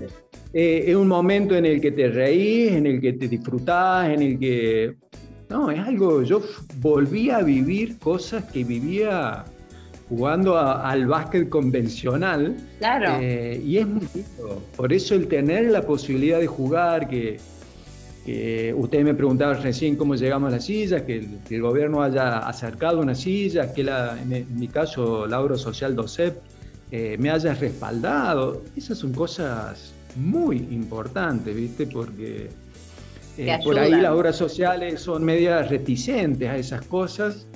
eh, es un momento en el que te reís, en el que te disfrutás, en el que... No, es algo, yo volví a vivir cosas que vivía jugando a- al básquet convencional Claro. eh, y es muy lindo. Por eso el tener la posibilidad de jugar, que, que usted me preguntaba recién cómo llegamos a las sillas, que el, que el gobierno haya acercado una silla, que la, en, en mi caso la obra social DOCEP eh, me haya respaldado. Esas son cosas muy importantes, ¿viste? Porque eh, por ahí las obras sociales son medias reticentes a esas cosas.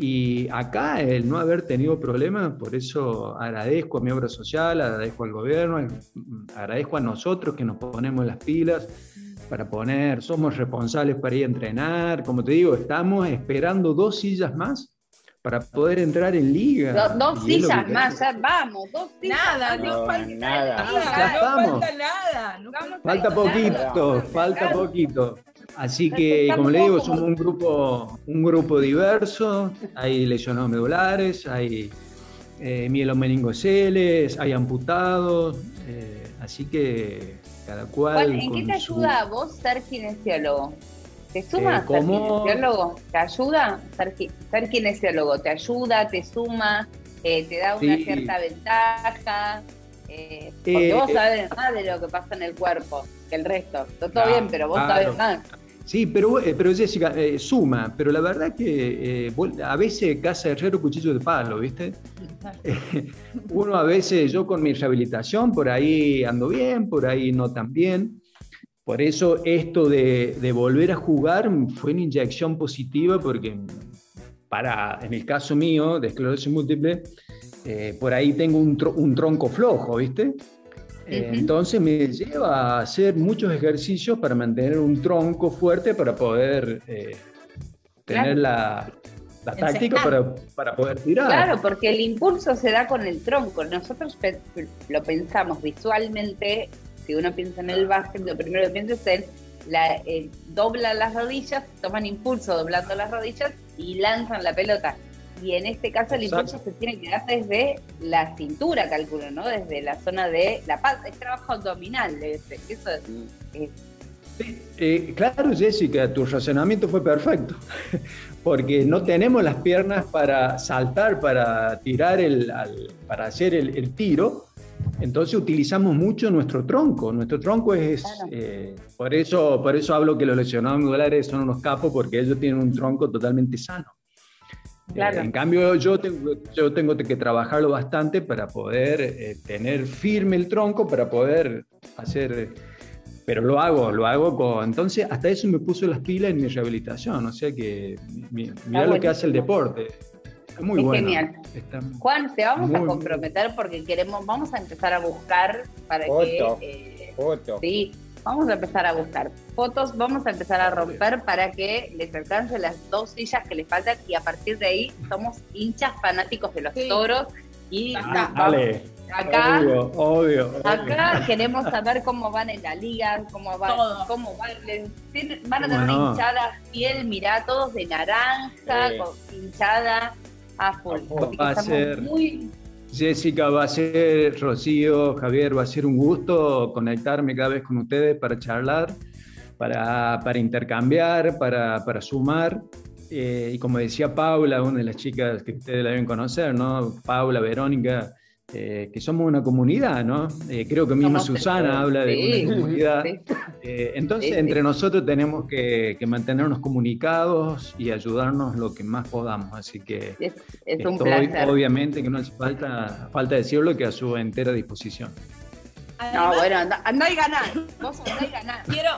Y acá el no haber tenido problemas, por eso agradezco a mi obra social, agradezco al gobierno, agradezco a nosotros que nos ponemos las pilas para poner, somos responsables para ir a entrenar, como te digo, estamos esperando dos sillas más para poder entrar en liga. Do- dos sillas que- más, ya vamos, dos sillas. Nada, más. no, No, falta nada. nada. Ya no estamos. falta nada. no Falta Falta poquito, nada. falta poquito. Así que, como le digo, somos un grupo, un grupo diverso. Hay lesionados medulares, hay eh, mielomeningoceles, hay amputados. eh, así que cada cual. ¿en qué te su- ayuda a vos ser kinesiólogo? ¿Te suma Eh, ser kinesiólogo? ¿Te ayuda ser, ki- ser kinesiólogo? ¿Te ayuda, te suma, eh, te da una Sí. cierta ventaja? Eh, porque Eh, vos eh, sabés más de lo que pasa en el cuerpo que el resto. Todo Claro, bien, pero vos claro. sabés más. Sí, pero, pero Jessica, eh, suma, pero la verdad que eh, a veces casa herrero cuchillo de palo, ¿viste? Uno a veces, yo con mi rehabilitación, por ahí ando bien, por ahí no tan bien. Por eso esto de, de volver a jugar fue una inyección positiva porque para, en el caso mío de esclerosis múltiple, eh, por ahí tengo un, tro- un tronco flojo, ¿viste? Eh. Entonces me lleva a hacer muchos ejercicios para mantener un tronco fuerte para poder eh, tener Claro. la, la táctica para, para poder tirar. Claro, porque el impulso se da con el tronco. Nosotros lo pensamos visualmente. Si uno piensa en el básquet, lo primero que piensa es en la, eh, doblan las rodillas, toman impulso doblando las rodillas y lanzan la pelota. Y en este caso el Exacto. impulso se tiene que dar desde la cintura, calculo, ¿no? Desde la zona de la panza. Es trabajo abdominal, ese. eso es, es Eh, claro, Jessica, tu razonamiento fue perfecto, porque no tenemos las piernas para saltar, para tirar el, para hacer el, tiro, entonces utilizamos mucho nuestro tronco. Nuestro tronco es, eh, por, eso, por eso hablo que los lesionados medulares son unos capos, porque ellos tienen un tronco totalmente sano. Eh, en cambio, yo tengo, yo tengo que trabajarlo bastante para poder tener firme el tronco, para poder hacer pero lo hago, lo hago con... Entonces, hasta eso me puso las pilas en mi rehabilitación, o sea que mira lo que hace el deporte. Es muy bueno. genial. Juan, te vamos a comprometer porque queremos, vamos a empezar a buscar para que... Eh, sí, vamos a empezar a buscar fotos, vamos a empezar a romper para que les alcance las dos sillas que les faltan y a partir de ahí somos hinchas fanáticos de los toros y ah, dale. Acá, obvio, acá queremos saber cómo van en la liga, cómo van, cómo van, van a tener una hinchada fiel, mirá, todos de naranja, con hinchada a full. Va a ser, Jessica, va a ser, Rocío, Javier, va a ser un gusto conectarme cada vez con ustedes para charlar, para, para intercambiar, para, para sumar. Eh, y como decía Paula, una de las chicas que ustedes la deben conocer, ¿no? Paula, Verónica, eh, que somos una comunidad, ¿no? Eh, creo que misma Susana habla de una comunidad. Eh, entonces, entre nosotros tenemos que, mantenernos comunicados y ayudarnos lo que más podamos. Así que es, un placer. obviamente que no hace falta, falta decirlo, que a su entera disposición. no, bueno, anda, y ganar. Vos andá y ganar. Quiero...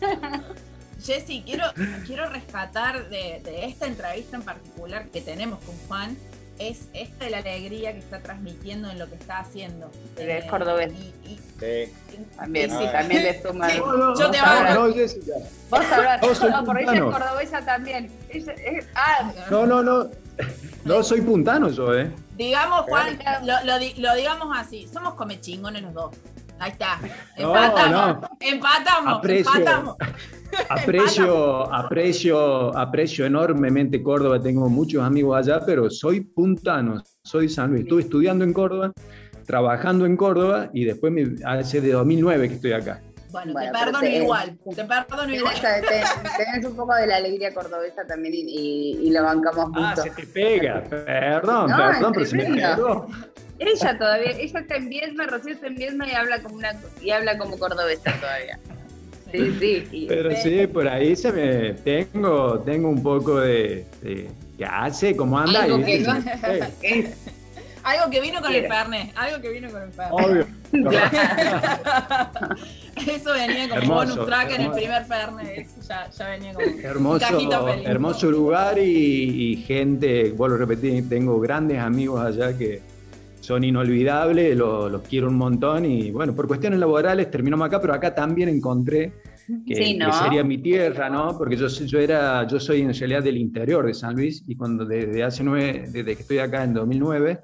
Jessy, quiero, quiero rescatar de, de esta entrevista en particular que tenemos con Juan, es esta de la alegría que está transmitiendo en lo que está haciendo. Es cordobés. Y, sí. También, sí, también le suma. yo te hablo. No, Jessica. Vos hablas. No, no, por ella es cordobesa también. ah. No, no, no. No soy puntano yo, ¿eh? Digamos, Juan, lo, lo, lo digamos así. Somos comechingones los dos. Ahí está. Empatamos. Empatamos. Aprecio, empatamos. Aprecio, aprecio, aprecio enormemente Córdoba. Tengo muchos amigos allá, pero soy puntano, soy San Luis. Estuve estudiando en Córdoba, trabajando en Córdoba y después me, hace de 2009 que estoy acá. Bueno, te perdono igual, te perdono igual. Tenés un poco de la alegría cordobesa también y, y, lo bancamos mucho. Ah, se te pega, perdón, perdón, pero se me pegó. Ella todavía, ella está en Viesma, Rocío está en Viesma y habla como una y habla como cordobesa todavía. Sí, sí. Pero sí, por ahí se me tengo, tengo un poco de, ¿qué hace? ¿Cómo anda? Algo, que, algo que vino con el Fernet, algo que vino con el Fernet. Obvio. Eso venía como bonus track en el primer Fernet, ya, ya venía como hermoso, hermoso lugar y, y gente, vuelvo a repetir, tengo grandes amigos allá que son inolvidables, los, quiero un montón y bueno, por cuestiones laborales terminamos acá, pero acá también encontré que, sería mi tierra, ¿no? Porque yo, yo, era, yo soy en realidad del interior de San Luis y cuando desde hace nueve, desde que estoy acá en 2009,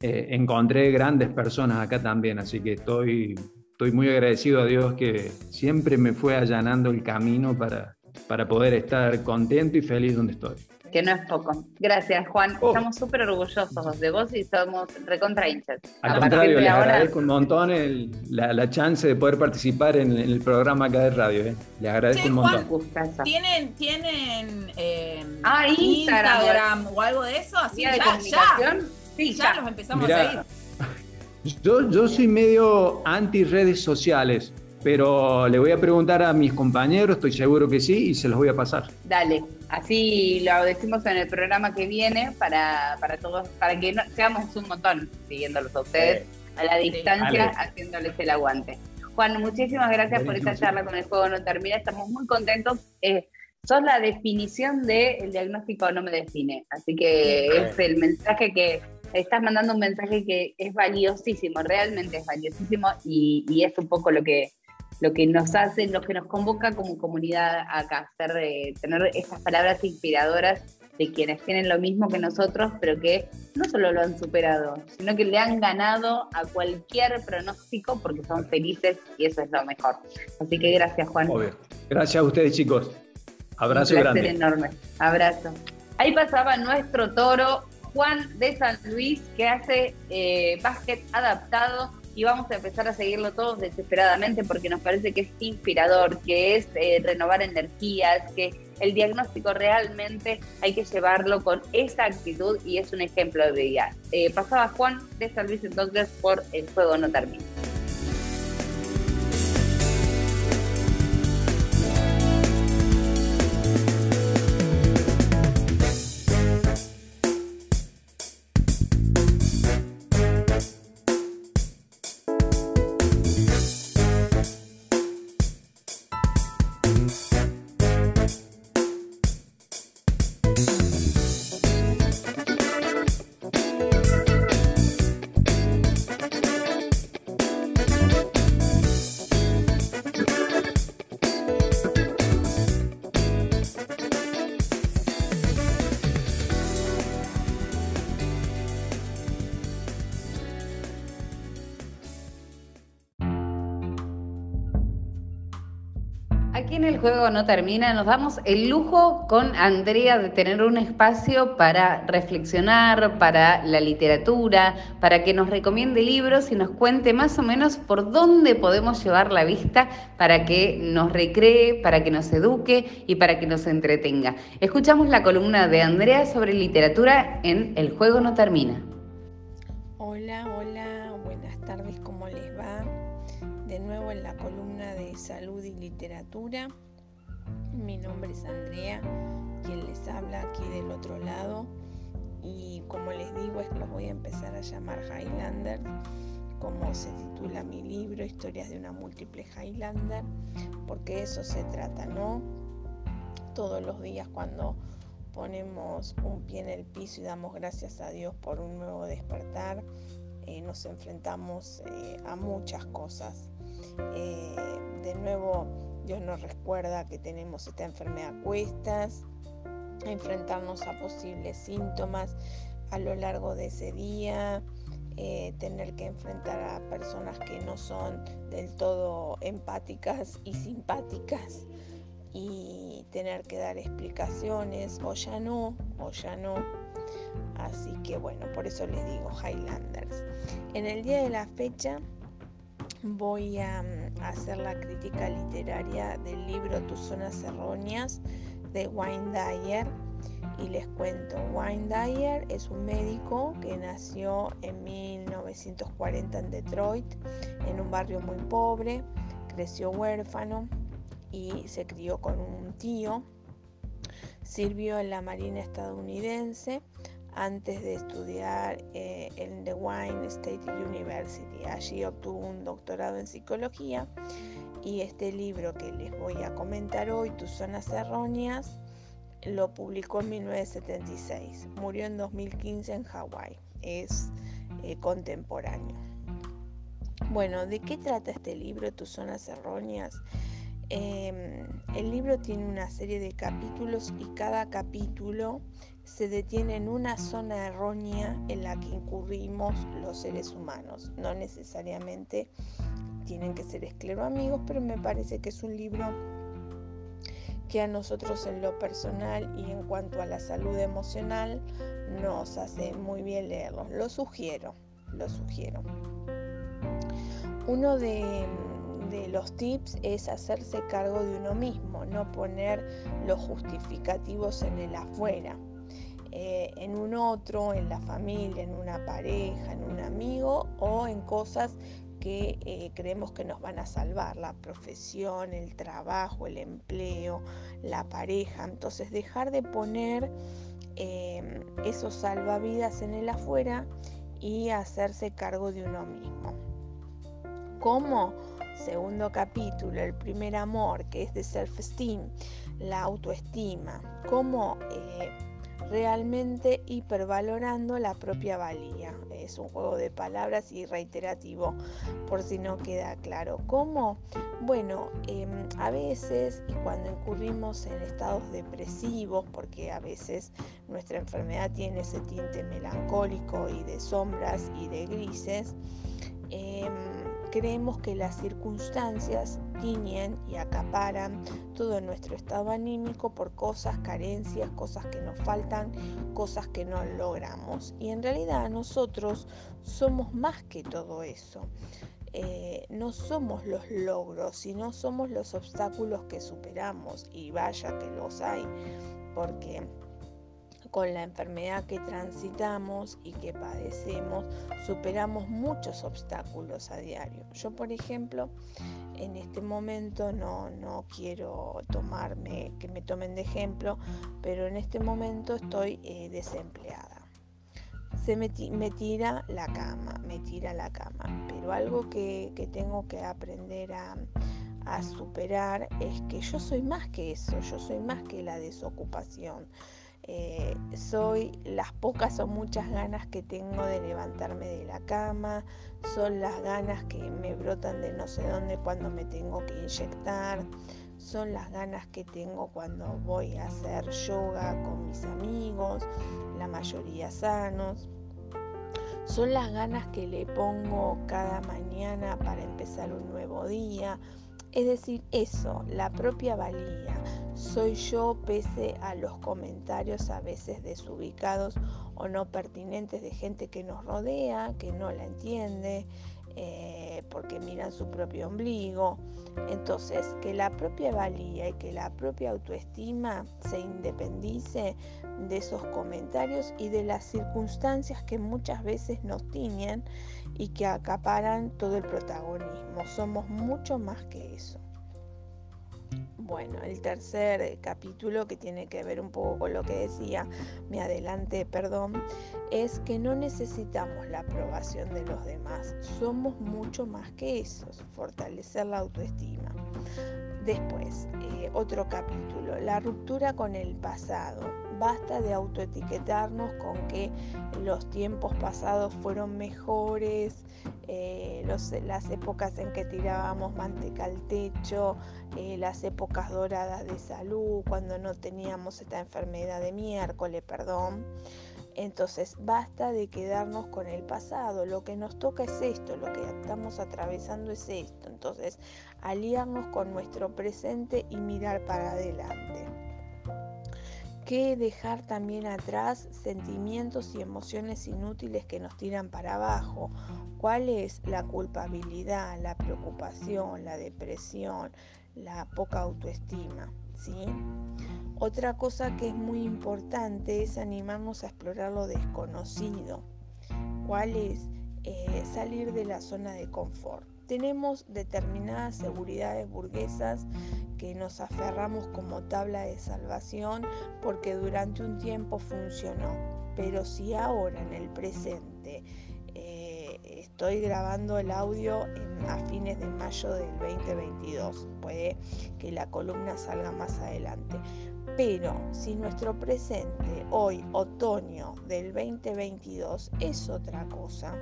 eh, encontré grandes personas acá también, así que estoy, estoy muy agradecido a Dios que siempre me fue allanando el camino para, para poder estar contento y feliz donde estoy que no es poco. Gracias, Juan. Oh. Estamos súper orgullosos de vos y somos recontra hinchas. Al contrario, les agradezco un montón la, chance de poder participar en, el programa acá de radio. ¿eh? Les agradezco un montón. Juan, ¿Tienen, tienen eh, ah, Instagram, o algo de eso? Así ya, ya. Sí, ya, los empezamos a seguir. Yo, yo soy medio anti redes sociales pero le voy a preguntar a mis compañeros, estoy seguro que sí, y se los voy a pasar. Dale, así lo decimos en el programa que viene para, para todos, para que no, seamos un montón siguiéndolos a ustedes a la distancia, haciéndoles el aguante. Juan, muchísimas gracias por esta charla con el juego no termina, estamos muy contentos. Eh, sos la definición del el diagnóstico no me define, así que es el mensaje que estás mandando un mensaje que es valiosísimo, realmente es valiosísimo y, y es un poco lo que lo que nos hace, lo que nos convoca como comunidad acá, hacer, eh, tener estas palabras inspiradoras de quienes tienen lo mismo que nosotros, pero que no solo lo han superado, sino que le han ganado a cualquier pronóstico porque son felices y eso es lo mejor. Así que gracias, Juan. Gracias a ustedes, chicos. Abrazo Un grande. enorme. Abrazo. Ahí pasaba nuestro toro, Juan de San Luis, que hace eh, básquet adaptado y vamos a empezar a seguirlo todos desesperadamente porque nos parece que es inspirador, que es eh, renovar energías, que el diagnóstico realmente hay que llevarlo con esa actitud y es un ejemplo de vida. Eh, pasaba Juan de San Luis entonces por El Juego No Termina. Juego no termina, nos damos el lujo con Andrea de tener un espacio para reflexionar, para la literatura, para que nos recomiende libros y nos cuente más o menos por dónde podemos llevar la vista para que nos recree, para que nos eduque y para que nos entretenga. Escuchamos la columna de Andrea sobre literatura en El juego no termina. Hola, hola, buenas tardes, ¿cómo les va? De nuevo en la columna de salud y literatura. Mi nombre es Andrea, quien les habla aquí del otro lado. Y como les digo, es que los voy a empezar a llamar Highlander, como se titula mi libro, Historias de una múltiple Highlander, porque eso se trata, ¿no? Todos los días cuando ponemos un pie en el piso y damos gracias a Dios por un nuevo despertar, eh, nos enfrentamos eh, a muchas cosas. Eh, de nuevo, Dios nos recuerda que tenemos esta enfermedad a cuestas, enfrentarnos a posibles síntomas a lo largo de ese día, eh, tener que enfrentar a personas que no son del todo empáticas y simpáticas y tener que dar explicaciones o ya no, o ya no. Así que bueno, por eso les digo Highlanders. En el día de la fecha voy a, mm, hacer la crítica literaria del libro Tus zonas erróneas de Wayne Dyer. Y les cuento, Wayne Dyer es un médico que nació en 1940 en Detroit, en un barrio muy pobre, creció huérfano y se crió con un tío. Sirvió en la Marina estadounidense antes de estudiar eh, en The Wine State University. Allí obtuvo un doctorado en psicología y este libro que les voy a comentar hoy, Tus zonas erróneas, lo publicó en 1976. Murió en 2015 en Hawái. Es eh, contemporáneo. Bueno, ¿de qué trata este libro, Tus zonas erróneas? Em, el libro tiene una serie de capítulos y cada capítulo se detiene en una zona errónea en la que incurrimos los seres humanos. No necesariamente tienen que ser escleroamigos, pero me parece que es un libro que a nosotros en lo personal y en cuanto a la salud emocional nos hace muy bien leerlo. Lo sugiero, lo sugiero. Uno de, de los tips es hacerse cargo de uno mismo, no poner los justificativos en el afuera. Eh, en un otro, en la familia, en una pareja, en un amigo o en cosas que eh, creemos que nos van a salvar, la profesión, el trabajo, el empleo, la pareja. Entonces dejar de poner eh, esos salvavidas en el afuera y hacerse cargo de uno mismo. ¿Cómo? Segundo capítulo, el primer amor, que es de self-esteem, la autoestima. ¿Cómo? Realmente hipervalorando la propia valía. Es un juego de palabras y reiterativo, por si no queda claro. ¿Cómo? Bueno, em, a veces y cuando incurrimos en estados depresivos, porque a veces nuestra enfermedad tiene ese tinte melancólico y de sombras y de grises, em, creemos que las circunstancias tiñen y acaparan todo nuestro estado anímico por cosas, carencias, cosas que nos faltan, cosas que no logramos. Y en realidad nosotros somos más que todo eso. Eh, no somos los logros, sino somos los obstáculos que superamos. Y vaya que los hay, porque con la enfermedad que transitamos y que padecemos, superamos muchos obstáculos a diario. Yo, por ejemplo, en este momento no, no quiero tomarme, que me tomen de ejemplo, pero en este momento estoy eh, desempleada. Se me, tira la cama, me tira la cama, pero algo que, tengo que aprender a, a superar es que yo soy más que eso, yo soy más que la desocupación. Eh, soy las pocas o muchas ganas que tengo de levantarme de la cama, son las ganas que me brotan de no sé dónde cuando me tengo que inyectar, son las ganas que tengo cuando voy a hacer yoga con mis amigos, la mayoría sanos. Son las ganas que le pongo cada mañana para empezar un nuevo día. Es decir, eso, la propia valía, soy yo pese a los comentarios a veces desubicados o no pertinentes de gente que nos rodea, que no la entiende, eh, porque miran su propio ombligo. Entonces, que la propia valía y que la propia autoestima se independice de esos comentarios y de las circunstancias que muchas veces nos tiñen y que acaparan todo el protagonismo. Somos mucho más que eso. Bueno, el tercer eh, capítulo que tiene que ver un poco con lo que decía, me adelante, perdón, es que no necesitamos la aprobación de los demás, somos mucho más que eso, fortalecer la autoestima. Después, eh, otro capítulo, la ruptura con el pasado. Basta de autoetiquetarnos con que los tiempos pasados fueron mejores, eh, las épocas en que tirábamos manteca al techo, eh, las épocas doradas de salud, cuando no teníamos esta enfermedad de miércoles, perdón. Entonces, basta de quedarnos con el pasado. Lo que nos toca es esto, lo que estamos atravesando es esto. Entonces, aliarnos con nuestro presente y mirar para adelante. Que dejar también atrás sentimientos y emociones inútiles que nos tiran para abajo. ¿Cuál es la culpabilidad, la preocupación, la depresión, la poca autoestima? ¿sí? Otra cosa que es muy importante es animarnos a explorar lo desconocido. ¿Cuál es? Eh, salir de la zona de confort. Tenemos determinadas seguridades burguesas que nos aferramos como tabla de salvación porque durante un tiempo funcionó. Pero si ahora en el presente eh, estoy grabando el audio a fines de mayo del 2022, puede que la columna salga más adelante. Pero si nuestro presente, hoy, otoño del 2022, es otra cosa,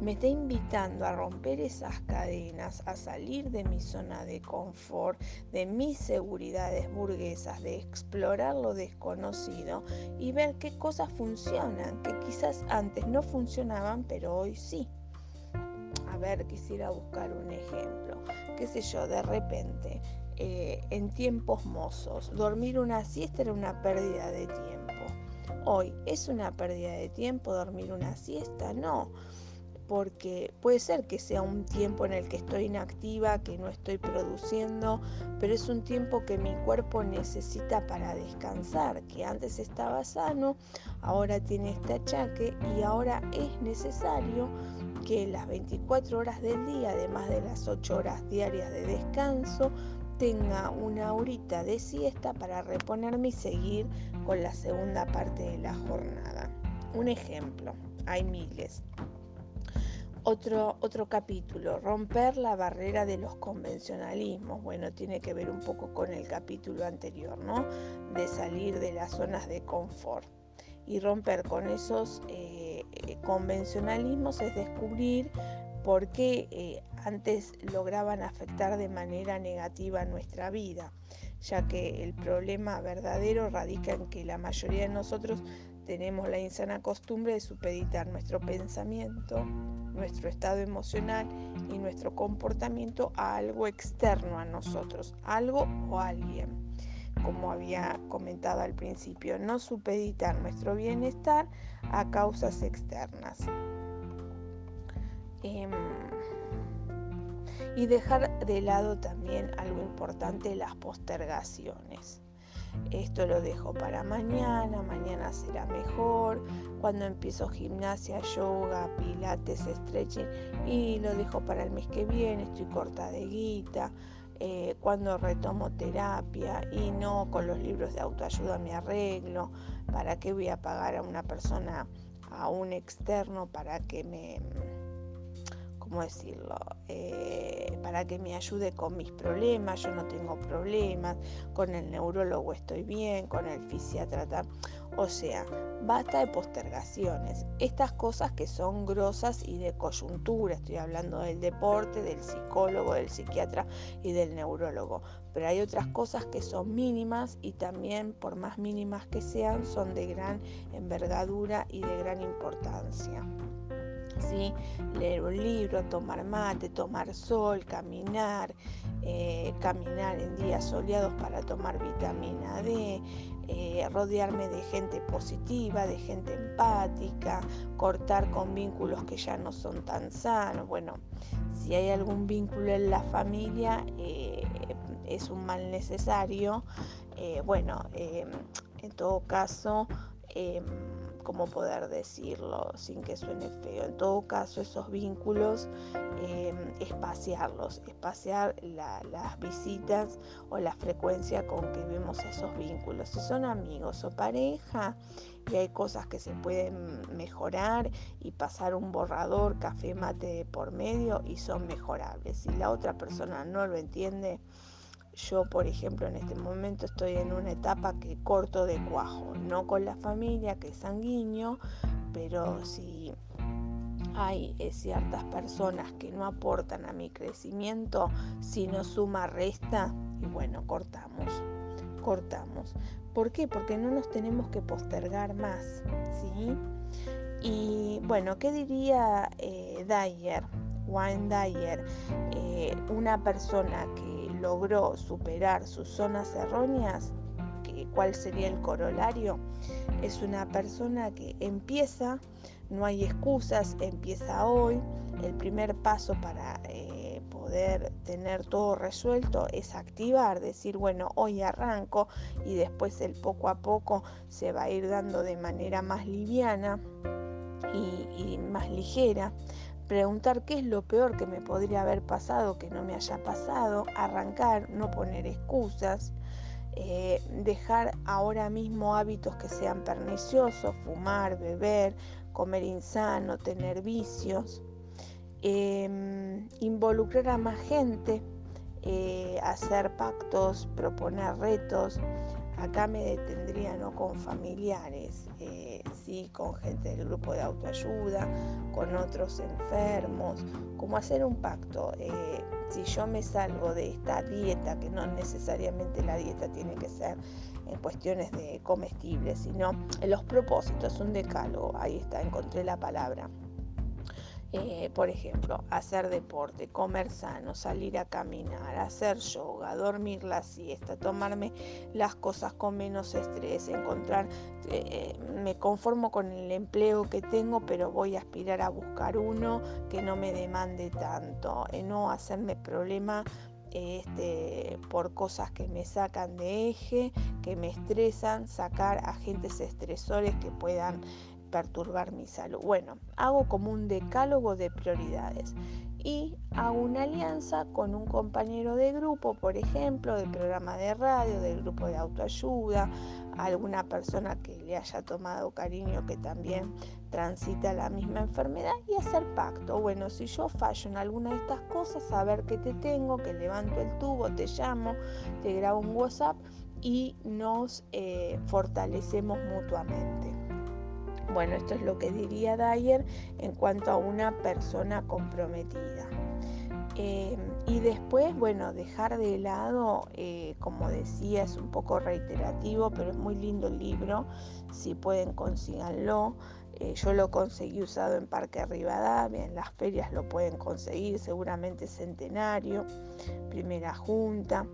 me está invitando a romper esas cadenas, a salir de mi zona de confort, de mis seguridades burguesas, de explorar lo desconocido y ver qué cosas funcionan, que quizás antes no funcionaban, pero hoy sí. A ver, quisiera buscar un ejemplo. Qué sé yo, de repente eh, en tiempos mozos. Dormir una siesta era una pérdida de tiempo. Hoy, ¿es una pérdida de tiempo dormir una siesta? No, porque puede ser que sea un tiempo en el que estoy inactiva, que no estoy produciendo, pero es un tiempo que mi cuerpo necesita para descansar, que antes estaba sano, ahora tiene este achaque y ahora es necesario que las 24 horas del día, además de las 8 horas diarias de descanso, tenga una horita de siesta para reponerme y seguir con la segunda parte de la jornada. Un ejemplo, hay miles. Otro, otro capítulo, romper la barrera de los convencionalismos. Bueno, tiene que ver un poco con el capítulo anterior, ¿no? De salir de las zonas de confort. Y romper con esos eh, convencionalismos es descubrir por qué eh, antes lograban afectar de manera negativa nuestra vida, ya que el problema verdadero radica en que la mayoría de nosotros tenemos la insana costumbre de supeditar nuestro pensamiento, nuestro estado emocional y nuestro comportamiento a algo externo a nosotros, algo o alguien. Como había comentado al principio, no supeditar nuestro bienestar a causas externas. Em, y dejar de lado también algo importante, las postergaciones. Esto lo dejo para mañana, mañana será mejor. Cuando empiezo gimnasia, yoga, pilates, stretching y lo dejo para el mes que viene, estoy corta de guita. Eh, cuando retomo terapia y no con los libros de autoayuda me arreglo, ¿para qué voy a pagar a una persona, a un externo para que me ¿cómo decirlo? Eh, para que me ayude con mis problemas, yo no tengo problemas, con el neurólogo estoy bien, con el fisiatra O sea, basta de postergaciones. Estas cosas que son grosas y de coyuntura, estoy hablando del deporte, del psicólogo, del psiquiatra y del neurólogo. Pero hay otras cosas que son mínimas y también, por más mínimas que sean, son de gran envergadura y de gran importancia. Leer un libro, tomar mate, tomar sol, caminar, eh, caminar en días soleados para tomar vitamina D, eh, rodearme de gente positiva, de gente empática, cortar con vínculos que ya no son tan sanos. Bueno, si hay algún vínculo en la familia, eh, es un mal necesario. bueno, en todo caso, cómo poder decirlo sin que suene feo. En todo caso, esos vínculos, eh, espaciarlos, espaciar las visitas o la frecuencia con que vemos esos vínculos. Si son amigos o pareja y hay cosas que se pueden mejorar y pasar un borrador, café mate por medio y son mejorables. Si la otra persona no lo entiende, yo, por ejemplo, en este momento estoy en una etapa que corto de cuajo, no con la familia, que es sanguíneo, pero si hay eh, ciertas personas que no aportan a mi crecimiento, si no suma, resta, y bueno, cortamos, cortamos. ¿Por qué? Porque no nos tenemos que postergar más, ¿sí? Y bueno, ¿qué diría eh, Dyer, Wayne Dyer? Eh, una persona que logró superar sus zonas erróneas, ¿cuál sería el corolario? Es una persona que empieza, no hay excusas, empieza hoy. El primer paso para eh, poder tener todo resuelto es activar, decir, bueno, hoy arranco y después el poco a poco se va a ir dando de manera más liviana y más ligera preguntar qué es lo peor que me podría haber pasado, que no me haya pasado, arrancar, no poner excusas, eh, dejar ahora mismo hábitos que sean perniciosos, fumar, beber, comer insano, tener vicios, em, involucrar a más gente, eh, hacer pactos, proponer retos, Acá me detendría no con familiares, eh, sí, con gente del grupo de autoayuda, con otros enfermos, como hacer un pacto. Eh, si yo me salgo de esta dieta, que no necesariamente la dieta tiene que ser en cuestiones de comestibles, sino en los propósitos, un decálogo, ahí está, encontré la palabra. Eh, por ejemplo, hacer deporte, comer sano, salir a caminar, hacer yoga, dormir la siesta, tomarme las cosas con menos estrés, encontrar, eh, me conformo con el empleo que tengo, pero voy a aspirar a buscar uno que no me demande tanto, eh, no hacerme problema este, por cosas que me sacan de eje, que me estresan, sacar agentes estresores que puedan perturbar mi salud. Bueno, hago como un decálogo de prioridades y hago una alianza con un compañero de grupo, por ejemplo, del programa de radio, del grupo de autoayuda, alguna persona que le haya tomado cariño que también transita la misma enfermedad y hacer pacto. Bueno, si yo fallo en alguna de estas cosas, saber que te tengo, que levanto el tubo, te llamo, te grabo un WhatsApp y nos eh, fortalecemos mutuamente. Bueno, esto es lo que diría Dyer en cuanto a una persona comprometida. Em, Y después, bueno, dejar de lado, eh, como decía, es un poco reiterativo, pero es muy lindo el libro. Si pueden, consíganlo. Eh, yo lo conseguí usado en Parque Rivadavia, en las ferias lo pueden conseguir, seguramente Centenario, Primera Junta.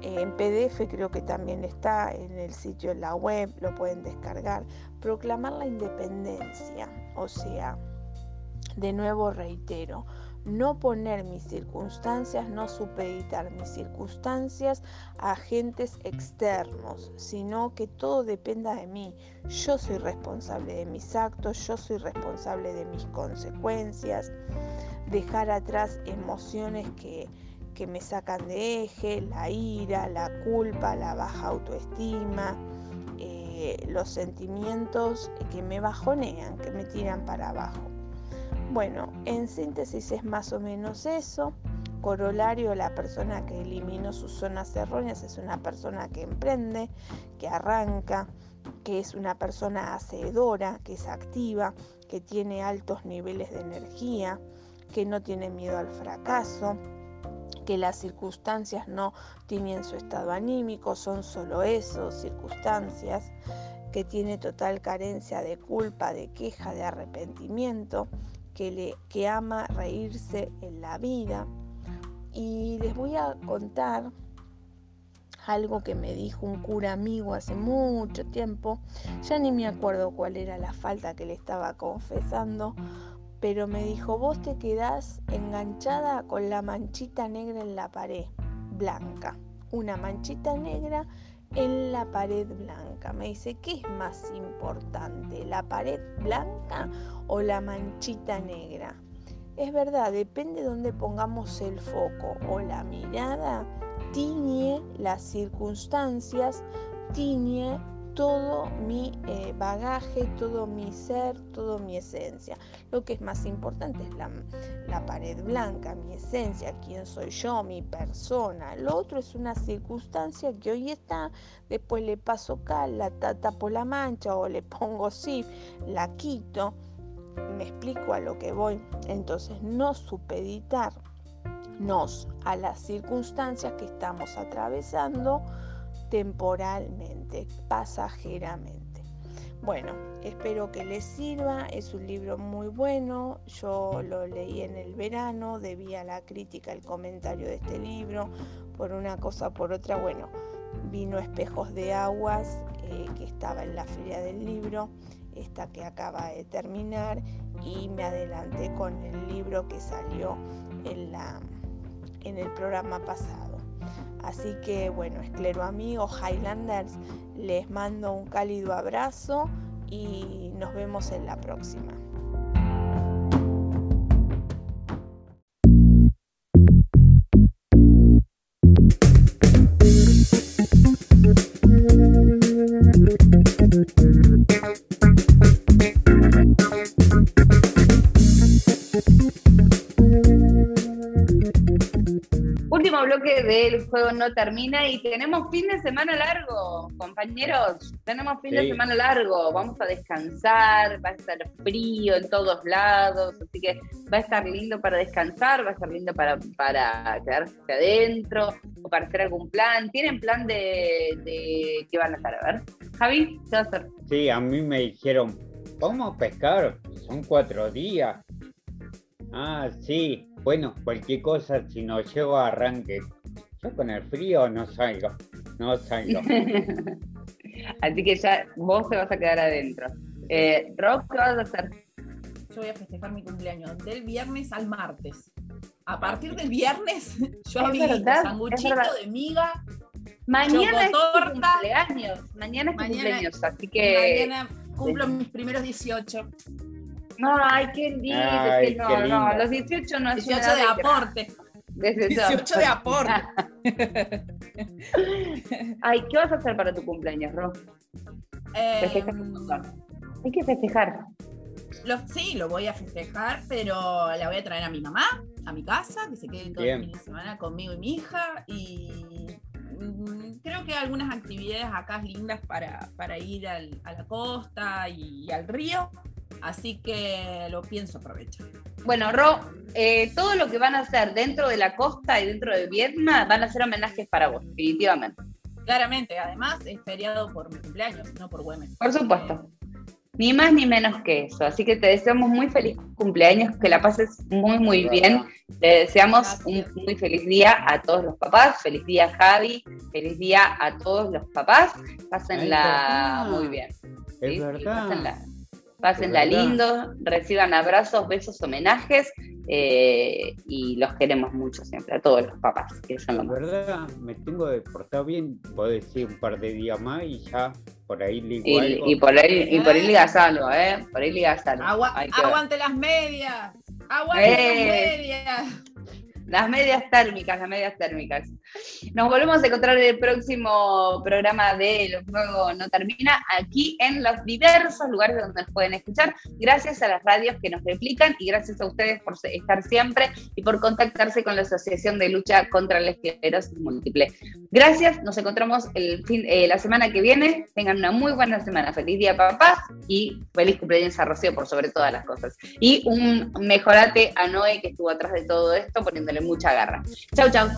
Eh, en PDF creo que también está en el sitio en la web, lo pueden descargar. Proclamar la independencia, o sea, de nuevo reitero, no poner mis circunstancias, no supeditar mis circunstancias a agentes externos, sino que todo dependa de mí. Yo soy responsable de mis actos, yo soy responsable de mis consecuencias, dejar atrás emociones que, que me sacan de eje, la ira, la culpa, la baja autoestima, los sentimientos que me bajonean, que me tiran para abajo. Bueno, en síntesis es más o menos eso. Corolario, la persona que eliminó sus zonas erróneas es una persona que emprende, que arranca, que es una persona hacedora, que es activa, que tiene altos niveles de energía, que no tiene miedo al fracaso, que las circunstancias no tienen su estado anímico, son solo eso, circunstancias, que tiene total carencia de culpa, de queja, de arrepentimiento, que, le, que ama reírse en la vida. Y les voy a contar algo que me dijo un cura amigo hace mucho tiempo. Ya ni me acuerdo cuál era la falta que le estaba confesando, pero me dijo, vos te quedás enganchada con la manchita negra en la pared, blanca. Una manchita negra en la pared blanca. Me dice, ¿qué es más importante, la pared blanca o la manchita negra? Es verdad, depende de dónde pongamos el foco o la mirada, tiñe las circunstancias, tiñe todo mi eh, bagaje, todo mi ser, toda mi esencia. Lo que es más importante es la, la, pared blanca, mi esencia, quién soy yo, mi persona. Lo otro es una circunstancia que hoy está, después le paso cal, la tapo la mancha o le pongo sif, la quito. Me explico a lo que voy. Entonces, no supeditarnos a las circunstancias que estamos atravesando temporalmente, pasajeramente. Bueno, espero que les sirva, es un libro muy bueno, yo lo leí en el verano, debía la crítica, el comentario de este libro, por una cosa por otra, bueno, vino Espejos de Aguas, eh, que estaba en la feria del libro, esta que acaba de terminar, y me adelanté con el libro que salió en, la, en el programa pasado. Así que bueno, esclero amigos, Highlanders, les mando un cálido abrazo y nos vemos en la próxima. Juego no termina y tenemos fin de semana largo, compañeros. Tenemos fin de semana largo. Vamos a descansar, va a estar frío en todos lados, así que va a estar lindo para descansar, va a estar lindo para, para quedarse adentro o para hacer algún plan. ¿Tienen plan de, de qué van a hacer? A ver, Javi, ¿qué vas a hacer? Sí, a mí me dijeron, vamos a pescar, son cuatro días. Ah, sí, bueno, cualquier cosa, si no llego a arranque, yo con el frío no salgo, no salgo. Así que ya vos te vas a quedar adentro. Eh, Rob, ¿qué vas a hacer? Yo voy a festejar mi cumpleaños del viernes al martes. A partir del viernes, yo vi sanguchito de miga. Mañana es tu cumpleaños. Mañana es tu cumpleaños, así que. Mañana cumplo mis primeros 18. No, ay, qué lindo. Ay, no, qué no, los 18 no es 18 de aporte. 18 de aporte. ay, ¿qué vas a hacer para tu cumpleaños, Ro? Eh, Hay que festejar. sí, lo voy a festejar, pero la voy a traer a mi mamá, a mi casa, que se quede todo el fin de semana conmigo y mi hija. Y mm, creo que algunas actividades acá lindas para, para ir al, a la costa y al río Así que lo pienso aprovechar. Bueno, Ro, eh, todo lo que van a hacer dentro de la costa y dentro de Vietnam van a ser homenajes para vos, definitivamente. Claramente, además es feriado por mi cumpleaños, no por Güemes. Por supuesto. Ni más ni menos que eso. Así que te deseamos muy feliz cumpleaños, que la pases muy, muy bien. Te deseamos un muy feliz día a todos los papás. Feliz día, Javi. Feliz día a todos los papás. Pásenla muy bien. Es verdad. pásenla. Pásenla lindo, reciban abrazos, besos, homenajes eh, y los queremos mucho siempre, a todos los papás, que son los La verdad, me tengo de portar bien, puedo decir un par de días más y ya por ahí ligo y, algo. y por ahí, y por ahí ligas algo, ¿eh? Por ahí ligas algo. Agua- ver. aguante las medias. Aguante Eh. las medias. Las medias térmicas, las medias térmicas. Nos volvemos a encontrar en el próximo programa de Los Juegos No Termina, aquí en los diversos lugares donde nos pueden escuchar. Gracias a las radios que nos replican y gracias a ustedes por estar siempre y por contactarse con la Asociación de Lucha contra la Esclerosis Múltiple. Gracias, nos encontramos el fin, eh, la semana que viene. Tengan una muy buena semana. Feliz día, papás, y feliz cumpleaños a Rocío por sobre todas las cosas. Y un mejorate a Noé que estuvo atrás de todo esto poniéndole mucha garra. Chau, chau.